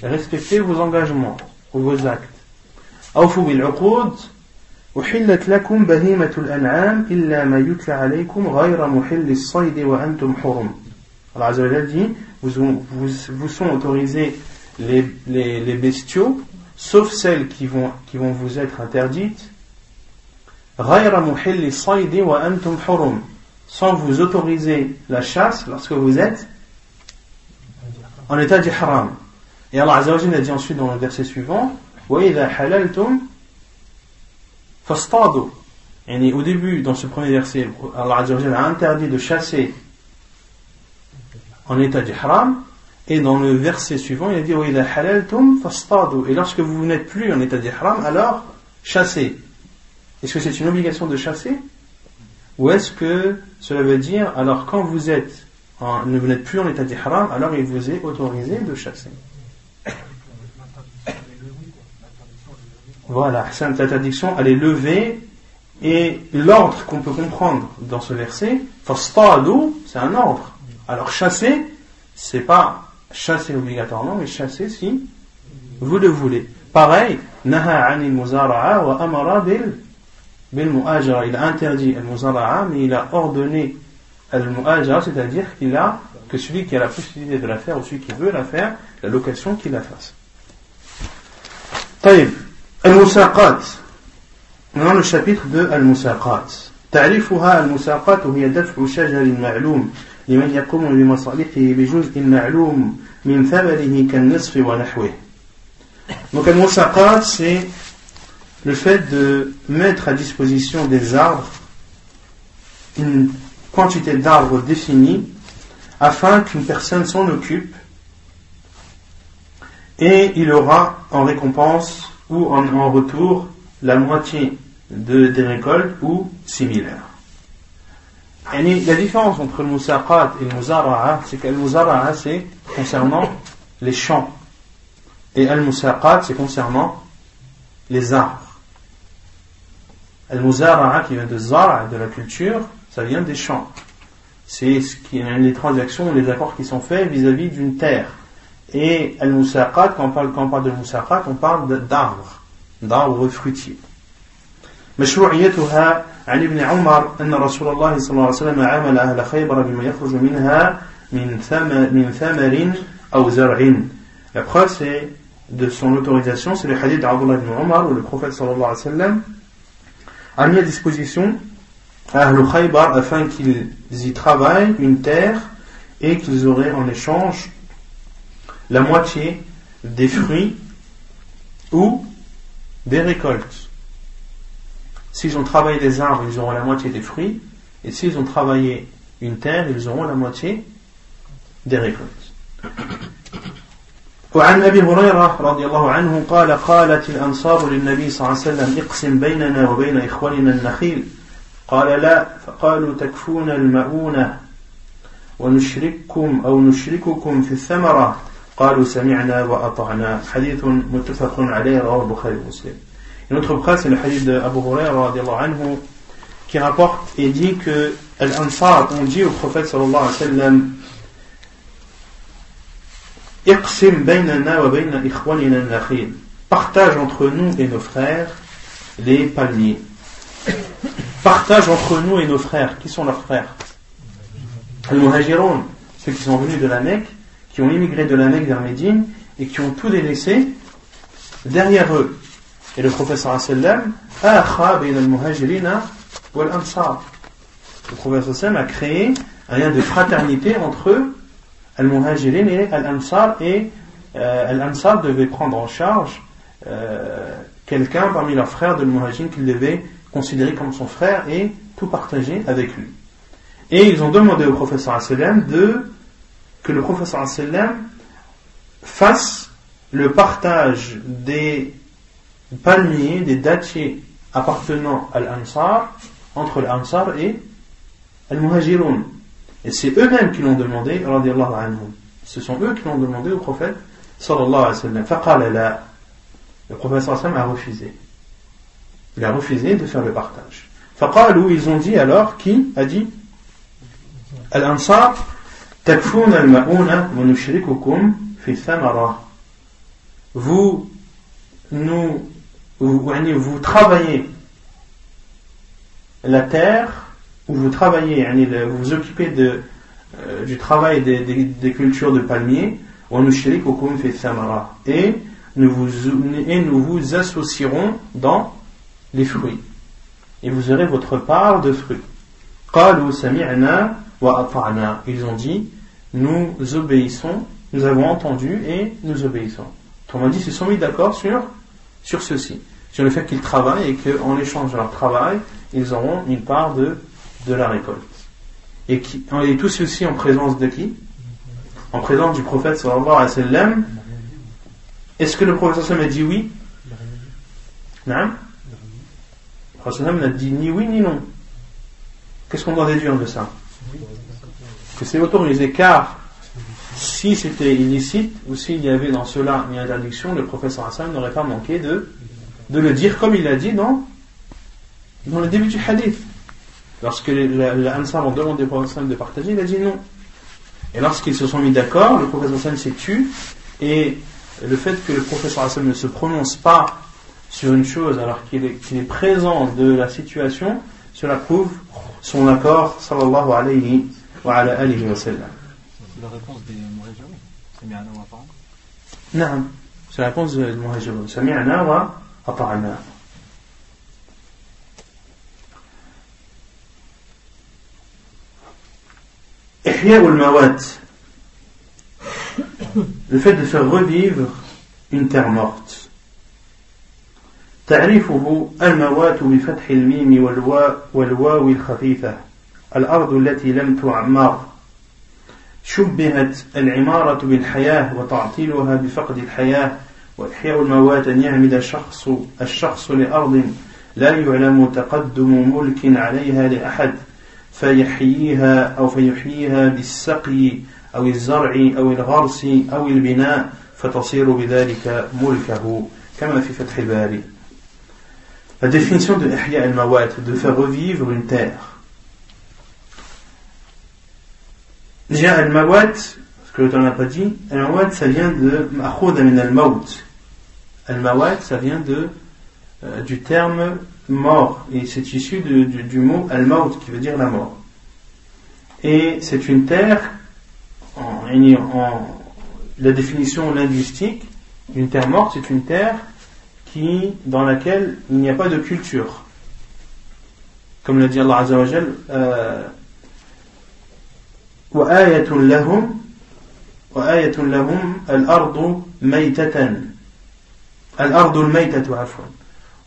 respectez vos engagements, ou vos actes. أوفوا بالعقود أحلت لكم بهيمة الأنعام إلا ما يتلى عليكم غير محل الصيد وأنتم حرم Allah Azzawajal dit vous, vous, vous sont autorisés les, les, les bestiaux sauf celles qui vont, qui vont vous être interdites غير محل الصيد وأنتم حرم sans vous autoriser la chasse lorsque vous êtes en état d'ihram. Et Allah Azzawajal a dit ensuite dans le verset suivant وإذا حللتم Fastadu. Au début, dans ce premier verset, Allah a interdit de chasser en état d'ihram. Et dans le verset suivant, il a dit. Et lorsque vous n'êtes plus en état d'ihram, alors chassez. Est-ce que c'est une obligation de chasser? Ou est-ce que cela veut dire, alors quand vous êtes vous n'êtes plus en état d'ihram, alors il vous est autorisé de chasser? Voilà, cette interdiction, elle est levée et l'ordre qu'on peut comprendre dans ce verset, c'est un ordre. Alors chasser, c'est pas chasser obligatoirement, mais chasser si vous le voulez. Pareil, naha anil muzara'a wa amara bil bil Il a interdit al muzara'a, mais il a ordonné al mu'ajara, c'est-à-dire qu'il a que celui qui a la possibilité de la faire ou celui qui veut la faire, la location qu'il la fasse. طيب المساقات Maintenant le chapitre de المساقات تعريفها المساقات هي دفع شجر معلوم لمن يقوم بمصالحه بجزء معلوم من ثمره كالنصف ونحوه Donc المساقات c'est le fait de mettre à disposition des arbres une quantité d'arbres définie afin qu'une personne s'en occupe et il aura en récompense ou en, retour la moitié de, des récoltes ou similaire. La différence entre le musaqat et le muzara'a, c'est que le c'est concernant les champs et le musaqat c'est concernant les arbres. Le muzara'a qui vient de zara, de la culture, ça vient des champs. C'est ce qui les transactions, les accords qui sont faits vis-à-vis d'une terre. Et al-musaqat, quand on parle, quand on parle de musaqat, on parle d'arbres, d'arbres fruitiers. مشروعيتها عن ابن عمر أن رسول الله صلى الله عليه وسلم عامل أهل خيبر بما يخرج منها من ثمر, من ثمر أو زرع. La preuve c'est de son autorisation, c'est le hadith d'Abdullah ibn Omar où le prophète sallallahu alayhi wa sallam a mis à disposition à Ahl Khaybar afin qu'ils y travaillent une terre et qu'ils auraient en échange la moitié des fruits ou des récoltes. S'ils ont travaillé des arbres, ils auront la moitié des fruits, et s'ils ont travaillé une terre, ils auront la moitié des récoltes. وعن ابي هريره رضي الله عنه قال قالت الانصار للنبي صلى الله عليه وسلم اقسم بيننا وبين اخواننا النخيل قال لا فقالوا تكفون المؤونه ونشرككم او نشرككم في الثمره قالوا سمعنا وأطعنا حديث متفق عليه رواه البخاري ومسلم Une autre preuve, c'est le hadith d'Abu Huraira anhu, qui rapporte et dit que Al-Ansar ont dit au prophète sallallahu alayhi wa sallam Iqsim baynana wa bayna ikhwanina nakhil Partage entre nous et nos frères les palmiers. Partage entre nous et nos frères. Qui sont leurs frères Al-Muhajirun, ceux qui sont venus de la Mecque qui ont immigré de la Mecque vers Médine et qui ont tout délaissé derrière eux. Et le professeur sallam le professeur sallam a créé un lien de fraternité entre eux, al-muhajirin et al-ansar, et euh, al-ansar devait prendre en charge euh, quelqu'un parmi leurs frères de muhajirin qu'il devait considérer comme son frère et tout partager avec lui. Et ils ont demandé au professeur sallam de que le professeur sallam fasse le partage des palmiers, des dattiers appartenant à l'Ansar entre l'Ansar et Al-Muhajirun. Et c'est eux-mêmes qui l'ont demandé, Ce sont eux qui l'ont demandé au prophète, sallallahu alayhi wa sallam. Le prophète sallallahu a refusé. Il a refusé de faire le partage. où ils ont dit alors, qui a dit? Al-Ansar, vous nous vous, travaillez la terre, ou vous travaillez, vous vous occupez de, euh, du travail des, cultures de palmiers, et nous vous, et nous vous associerons dans les fruits. Et vous aurez votre part de fruits. Ils ont dit, nous obéissons, nous avons entendu et nous obéissons. Autrement dit, ils se sont mis d'accord sur, sur ceci, sur le fait qu'ils travaillent et qu'en échange de leur travail, ils auront une part de, de la récolte. Et, qui, et tout ceci en présence de qui? En présence du prophète sallallahu alayhi wa sallam. Est-ce que le prophète sallallahu a dit oui? Non Le prophète n'a dit ni oui ni non. Qu'est-ce qu'on doit déduire de ça? Que c'est autorisé car si c'était illicite ou s'il y avait dans cela une interdiction, le professeur Hassan n'aurait pas manqué de, de le dire comme il a dit dans, dans le début du hadith. Lorsque les, Ansar ont demandé au professeur de partager, il a dit non. Et lorsqu'ils se sont mis d'accord, le professeur Hassan s'est tu et le fait que le professeur Hassan ne se prononce pas sur une chose alors qu'il est, est, présent de la situation, cela prouve son accord sallallahu alayhi وعلى آله وسلم. نعم. سيكون المهاجرون سمعنا وأطعنا إحياء الموات le fait de تعريفه الموات بفتح الميم والواو الخفيفة الأرض التي لم تعمر. شبهت العمارة بالحياة وتعطيلها بفقد الحياة. وإحياء الموات أن يعمد الشخص الشخص لأرض لا يعلم تقدم ملك عليها لأحد فيحييها أو فيحييها بالسقي أو الزرع أو الغرس أو البناء فتصير بذلك ملكه كما في فتح الباري. La définition de Ihya al-Mawat, de faire revivre une terre. Déjà, al-mawat, ce que l'auteur n'a pas dit, al-mawat, ça vient de min al-maut. Al-mawat, ça vient de, euh, du terme mort, et c'est issu de, du, mot al-maut, qui veut dire la mort. Et c'est une terre, en, la définition linguistique, une terre morte, c'est une terre qui, dans laquelle il n'y a pas de culture. Comme l'a dit Allah Azza wa euh, وآية لهم وآية لهم الأرض ميتة. الأرض الميتة عفوا.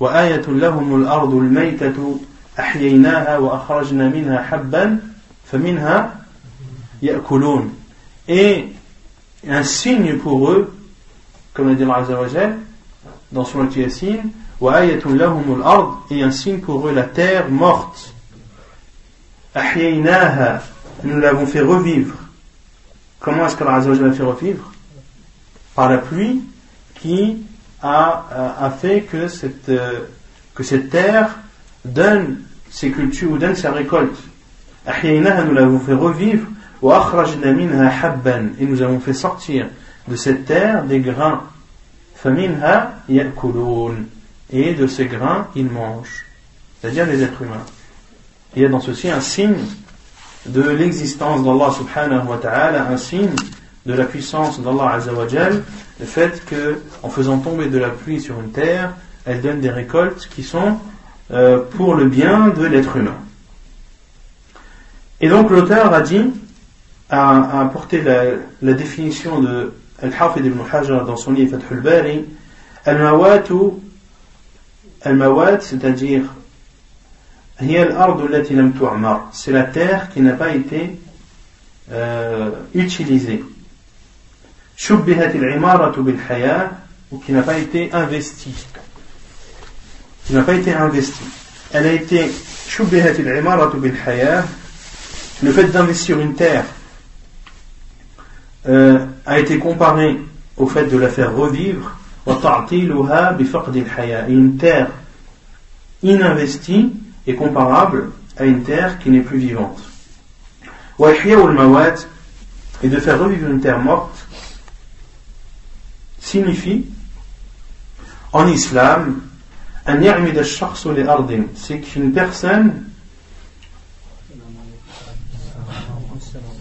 وآية لهم الأرض الميتة أحييناها وأخرجنا منها حبا فمنها يأكلون. Et un signe pour eux comme l'a dit Allah Azza wa Jal dans Surat Yasin وآية لهم الأرض et un signe pour eux la terre morte. أحييناها nous l'avons fait revivre. Comment est-ce que Allah l'a fait revivre? Par la pluie qui a, a fait que cette, euh, que cette terre donne ses cultures ou donne ses récoltes. nous l'avons fait revivre. Et nous avons fait sortir de cette terre des grains. Et de ces grains ils mangent. C'est-à-dire les êtres humains. Il y a dans ceci un signe de l'existence d'Allah subhanahu wa ta'ala, un signe de la puissance d'Allah azawajal, le fait que, en faisant tomber de la pluie sur une terre, elle donne des récoltes qui sont euh, pour le bien de l'être humain. Et donc l'auteur a dit, a, apporté la, définition de Al-Hafid ibn Hajar dans son livre Fathul Bari, Al-Mawat, Al-Mawat, c'est-à-dire c'est la terre qui n'a pas été euh, utilisée. ou qui n'a pas été investie. Qui n'a pas été investie. Elle a été le fait d'investir une terre euh, a été comparé au fait de la faire revivre. et une terre ininvestie est comparable à une terre qui n'est plus vivante. Et de faire revivre une terre morte signifie en islam c'est qu'une personne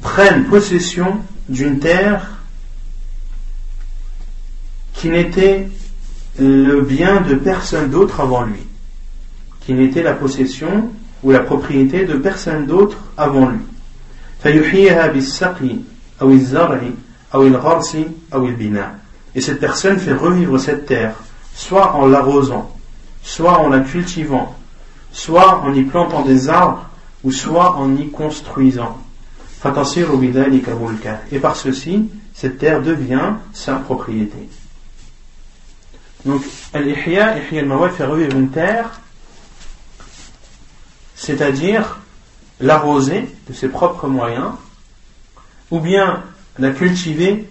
prenne possession d'une terre qui n'était le bien de personne d'autre avant lui, qui n'était la possession ou la propriété de personne d'autre avant lui. Et cette personne fait revivre cette terre, soit en l'arrosant, soit en la cultivant, soit en y plantant des arbres, ou soit en y construisant. Et par ceci, cette terre devient sa propriété. Donc, Al-Ihya, Ihya al-Mawad fait revivre une terre, c'est-à-dire l'arroser de ses propres moyens, ou bien la cultiver,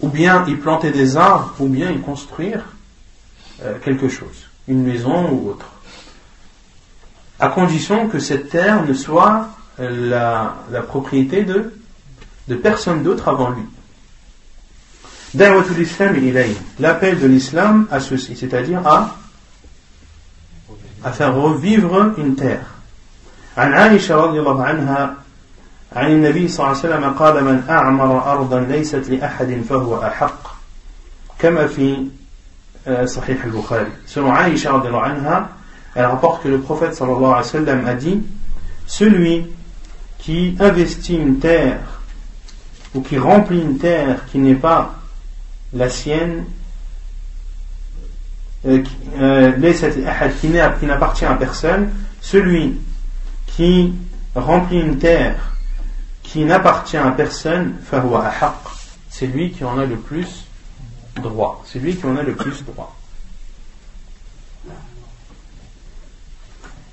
ou bien y planter des arbres, ou bien y construire euh, quelque chose, une maison ou autre. À condition que cette terre ne soit la, la propriété de, de personne d'autre avant lui. L'appel de l'islam à ceci, c'est-à-dire à, à faire revivre une terre. عن عائشة رضي الله عنها عن النبي صلى الله عليه وسلم قال من أعمر أرضا ليست لأحد فهو أحق كما في صحيح البخاري selon Aïcha رضي الله عنها elle rapporte que le prophète صلى الله عليه وسلم a dit celui qui investit une terre ou qui remplit une terre qui n'est pas la sienne, euh, euh, qui n'appartient à personne, celui qui remplit une terre qui n'appartient à personne, c'est lui qui en a le plus droit. C'est lui qui en a le plus droit.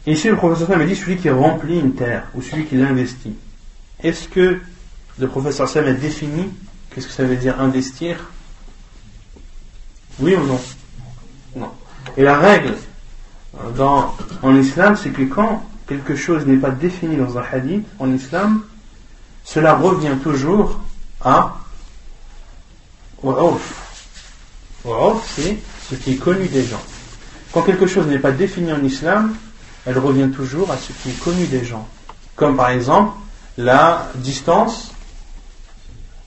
Ici, le professeur me dit celui qui remplit une terre ou celui qui l'investit. Est-ce que le professeur Sam a défini qu'est-ce que ça veut dire investir? Oui ou non? Non. Et la règle dans, en islam, c'est que quand quelque chose n'est pas défini dans un hadith, en islam, cela revient toujours à Wa'of. c'est ce qui est connu des gens. Quand quelque chose n'est pas défini en islam, elle revient toujours à ce qui est connu des gens. Comme par exemple la distance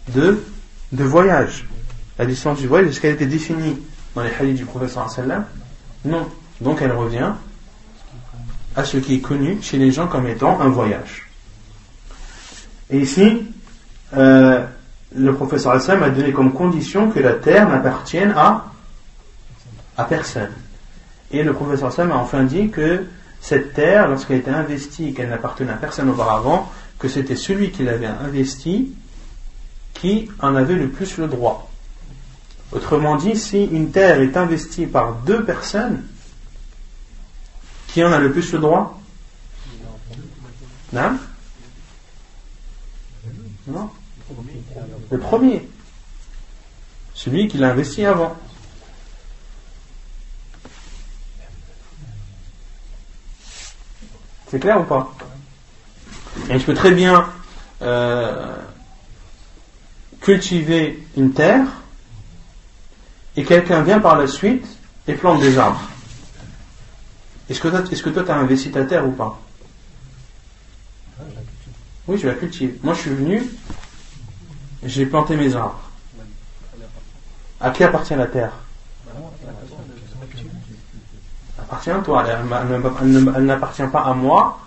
de, voyage. La distance du voyage, est-ce qu'elle était définie dans les hadiths du professeur Non. Donc elle revient à ce qui est connu chez les gens comme étant un voyage. Et ici, euh, le professeur sallam a donné comme condition que la terre n'appartienne à, à personne. Et le professeur sallam a enfin dit que cette terre, lorsqu'elle était investie et qu'elle n'appartenait à personne auparavant, que c'était celui qui l'avait investie qui en avait le plus le droit. Autrement dit, si une terre est investie par deux personnes, qui en a le plus le droit? Non Non? Le premier. Celui qui l'a investi avant. C'est clair ou pas? Et je peux très bien euh, cultiver une terre et quelqu'un vient par la suite et plante des arbres. Est-ce que, est que toi tu as investi ta terre ou pas Oui, je la cultive. Moi je suis venu, j'ai planté mes arbres. À qui appartient la terre appartient à toi. Elle, n'appartient pas à moi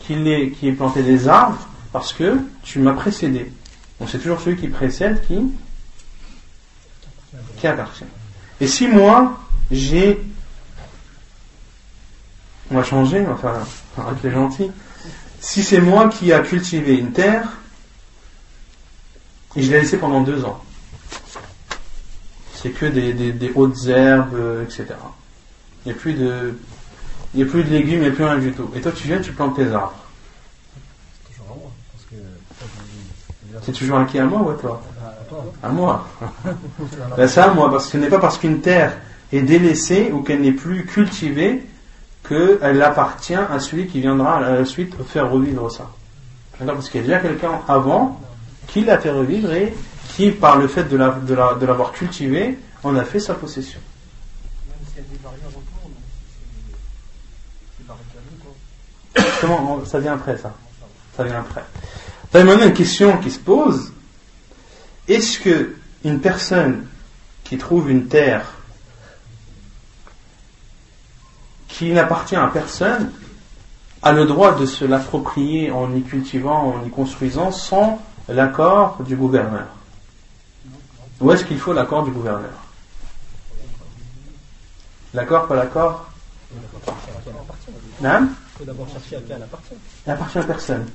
qui ai, qui ai planté des arbres parce que tu m'as précédé. Donc c'est toujours celui qui précède qui, qui appartient. Et si moi, j'ai. On va changer, enfin, être les gentils. Si c'est moi qui a cultivé une terre, et je l'ai laissé pendant deux ans, c'est que des, des, hautes herbes, etc. Il n'y a plus de. Il n'y a plus de légumes, il n'y a plus rien du tout. Et toi, tu viens, tu plantes tes arbres. C'est toujours inquiet à moi ou à toi? À moi. ben, c'est à moi, parce que ce n'est pas parce qu'une terre est délaissée ou qu'elle n'est plus cultivée qu'elle appartient à celui qui viendra à la suite faire revivre ça. Parce qu'il y a déjà quelqu'un avant qui l'a fait revivre et qui, par le fait de l'avoir cultivé, en a fait sa possession. Comment Ça vient après ça. Ça vient après. Il y a maintenant une question qui se pose. Est-ce que une personne qui trouve une terre qui n'appartient à personne a le droit de se l'approprier en y cultivant, en y construisant sans l'accord du gouverneur Ou est-ce qu'il faut l'accord du gouverneur? L'accord, pas l'accord? Il faut d'abord chercher à qui elle appartient. Elle appartient à personne.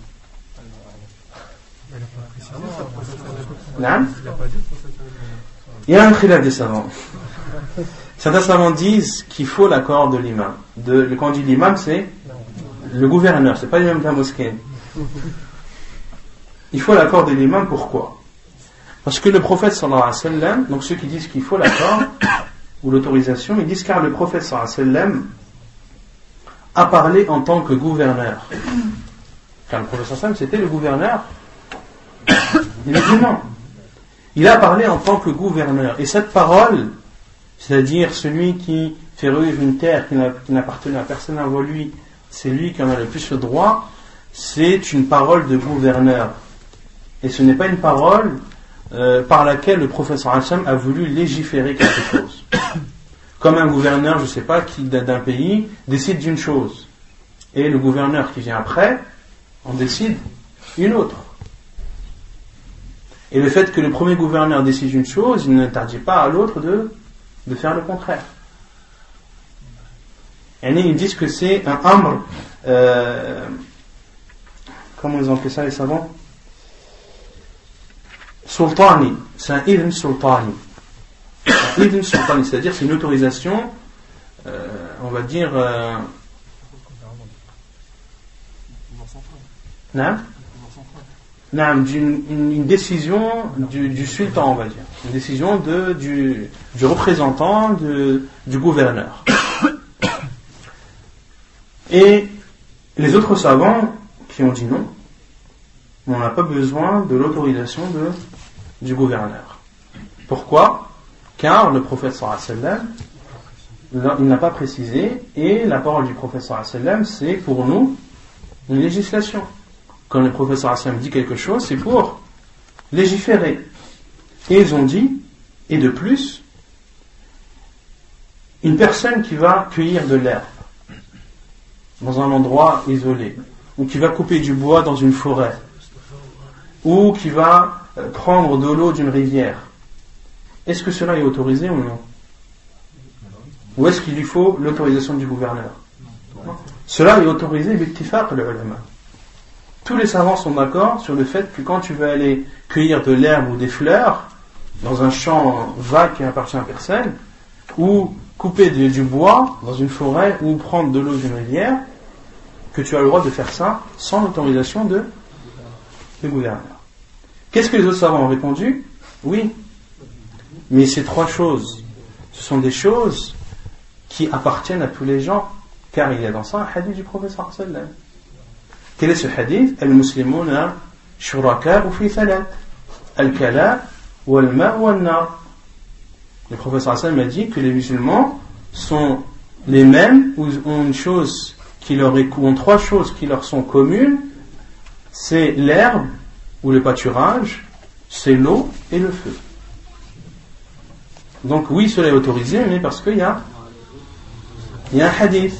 Il y a un khilaf des savants. Certains savants disent qu'il faut l'accord de l'imam. Quand on dit l'imam, c'est le gouverneur, c'est pas l'imam de la mosquée. Il faut l'accord de l'imam, pourquoi? Parce que le prophète sallallahu alayhi wa sallam, donc ceux qui disent qu'il faut l'accord ou l'autorisation, ils disent car le prophète sallallahu alayhi wa sallam a parlé en tant que gouverneur. Car le prophète sallallahu alayhi c'était le gouverneur des musulmans. Il a parlé en tant que gouverneur. Et cette parole, c'est-à-dire celui qui fait revivre une terre qui n'appartenait à personne avant lui, c'est lui qui en a le plus le droit, c'est une parole de gouverneur. Et ce n'est pas une parole euh, par laquelle le professeur Hassan a voulu légiférer quelque chose. Comme un gouverneur, je ne sais pas, qui d'un pays décide d'une chose. Et le gouverneur qui vient après en décide une autre. Et le fait que le premier gouverneur décide une chose, il n'interdit pas à l'autre de, de faire le contraire. Et ils disent que c'est un amr, euh, comment ils ont appelé ça les savants? Sultani, c'est un idn sultani. Un idn sultani, c'est-à-dire c'est une autorisation, euh, on va dire. Euh, non d'une une, décision du, sultan, on va dire, une décision de, du, du représentant de, du gouverneur. Et les autres savants qui ont dit non, on n'a pas besoin de l'autorisation du gouverneur. Pourquoi? Car le prophète sallam, il n'a pas précisé, et la parole du prophète sallam, c'est pour nous une législation quand le professeur Hassan dit quelque chose, c'est pour légiférer. Et ils ont dit, et de plus, une personne qui va cueillir de l'herbe dans un endroit isolé, ou qui va couper du bois dans une forêt, ou qui va euh, prendre de l'eau d'une rivière, est-ce que cela est autorisé ou non? Ou est-ce qu'il lui faut l'autorisation du gouverneur? Cela est autorisé, le ulama. Tous les savants sont d'accord sur le fait que quand tu veux aller cueillir de l'herbe ou des fleurs dans un champ vague qui appartient à personne, ou couper du bois dans une forêt ou prendre de l'eau d'une rivière, que tu as le droit de faire ça sans l'autorisation de, de gouverneur. Qu'est-ce que les autres savants ont répondu? Oui. Mais ces trois choses, ce sont des choses qui appartiennent à tous les gens, car il y a dans ça un hadith du professeur sallallahu quel est ce hadith Al-Muslimuna shuraka fi thalat? Al-kala wal-ma wal-nar. Le professeur Hassan m'a dit que les musulmans sont les mêmes ou ont une chose qui leur est, trois choses qui leur sont communes c'est l'herbe ou le pâturage, c'est l'eau et le feu. Donc oui, cela est autorisé, mais parce qu'il y a, y a un hadith.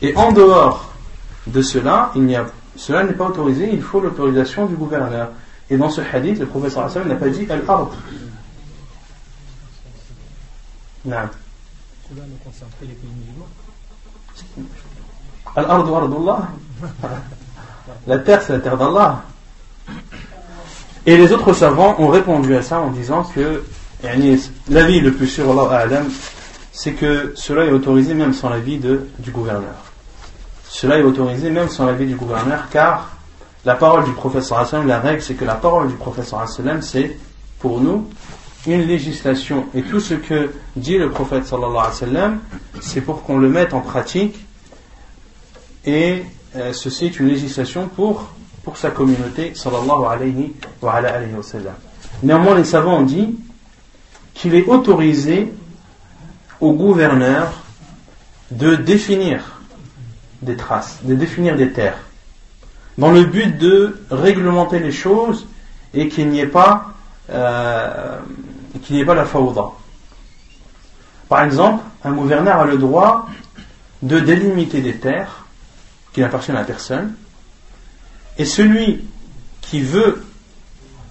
Et en dehors de cela, il n'y a cela n'est pas autorisé, il faut l'autorisation du gouverneur. Et dans ce hadith, le professeur Hassan n'a pas dit al-ard. Non. Cela ne concerne pas les pays musulmans. Al-ard ardullah. La terre, c'est la terre d'Allah. Et les autres savants ont répondu à ça en disant que l'avis le plus sûr, Allah c'est que cela est autorisé même sans l'avis du gouverneur. Cela est autorisé même sans l'avis du gouverneur, car la parole du professeur Hassan, la règle c'est que la parole du professeur Hassan, c'est pour nous une législation. Et tout ce que dit le prophète sallallahu alayhi wa sallam, c'est pour qu'on le mette en pratique. Et euh, ceci est une législation pour, pour sa communauté sallallahu alayhi wa, alayhi wa sallam. Néanmoins, les savants ont dit qu'il est autorisé au gouverneur de définir des traces, de définir des terres, dans le but de réglementer les choses et qu'il n'y ait pas euh, qu'il n'y ait la fawda. Par exemple, un gouverneur a le droit de délimiter des terres qui n'appartiennent à personne, et celui qui veut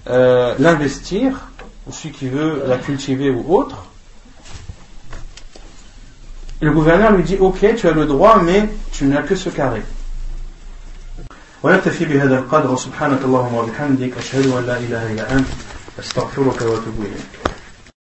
euh, l'investir, ou celui qui veut la cultiver ou autre, le gouverneur lui dit Ok, tu as le droit, mais tu n'as que ce carré. ونكتفي بهذا القدر سبحانك اللهم وبحمدك أشهد أن لا إله إلا أنت أستغفرك وأتوب إليك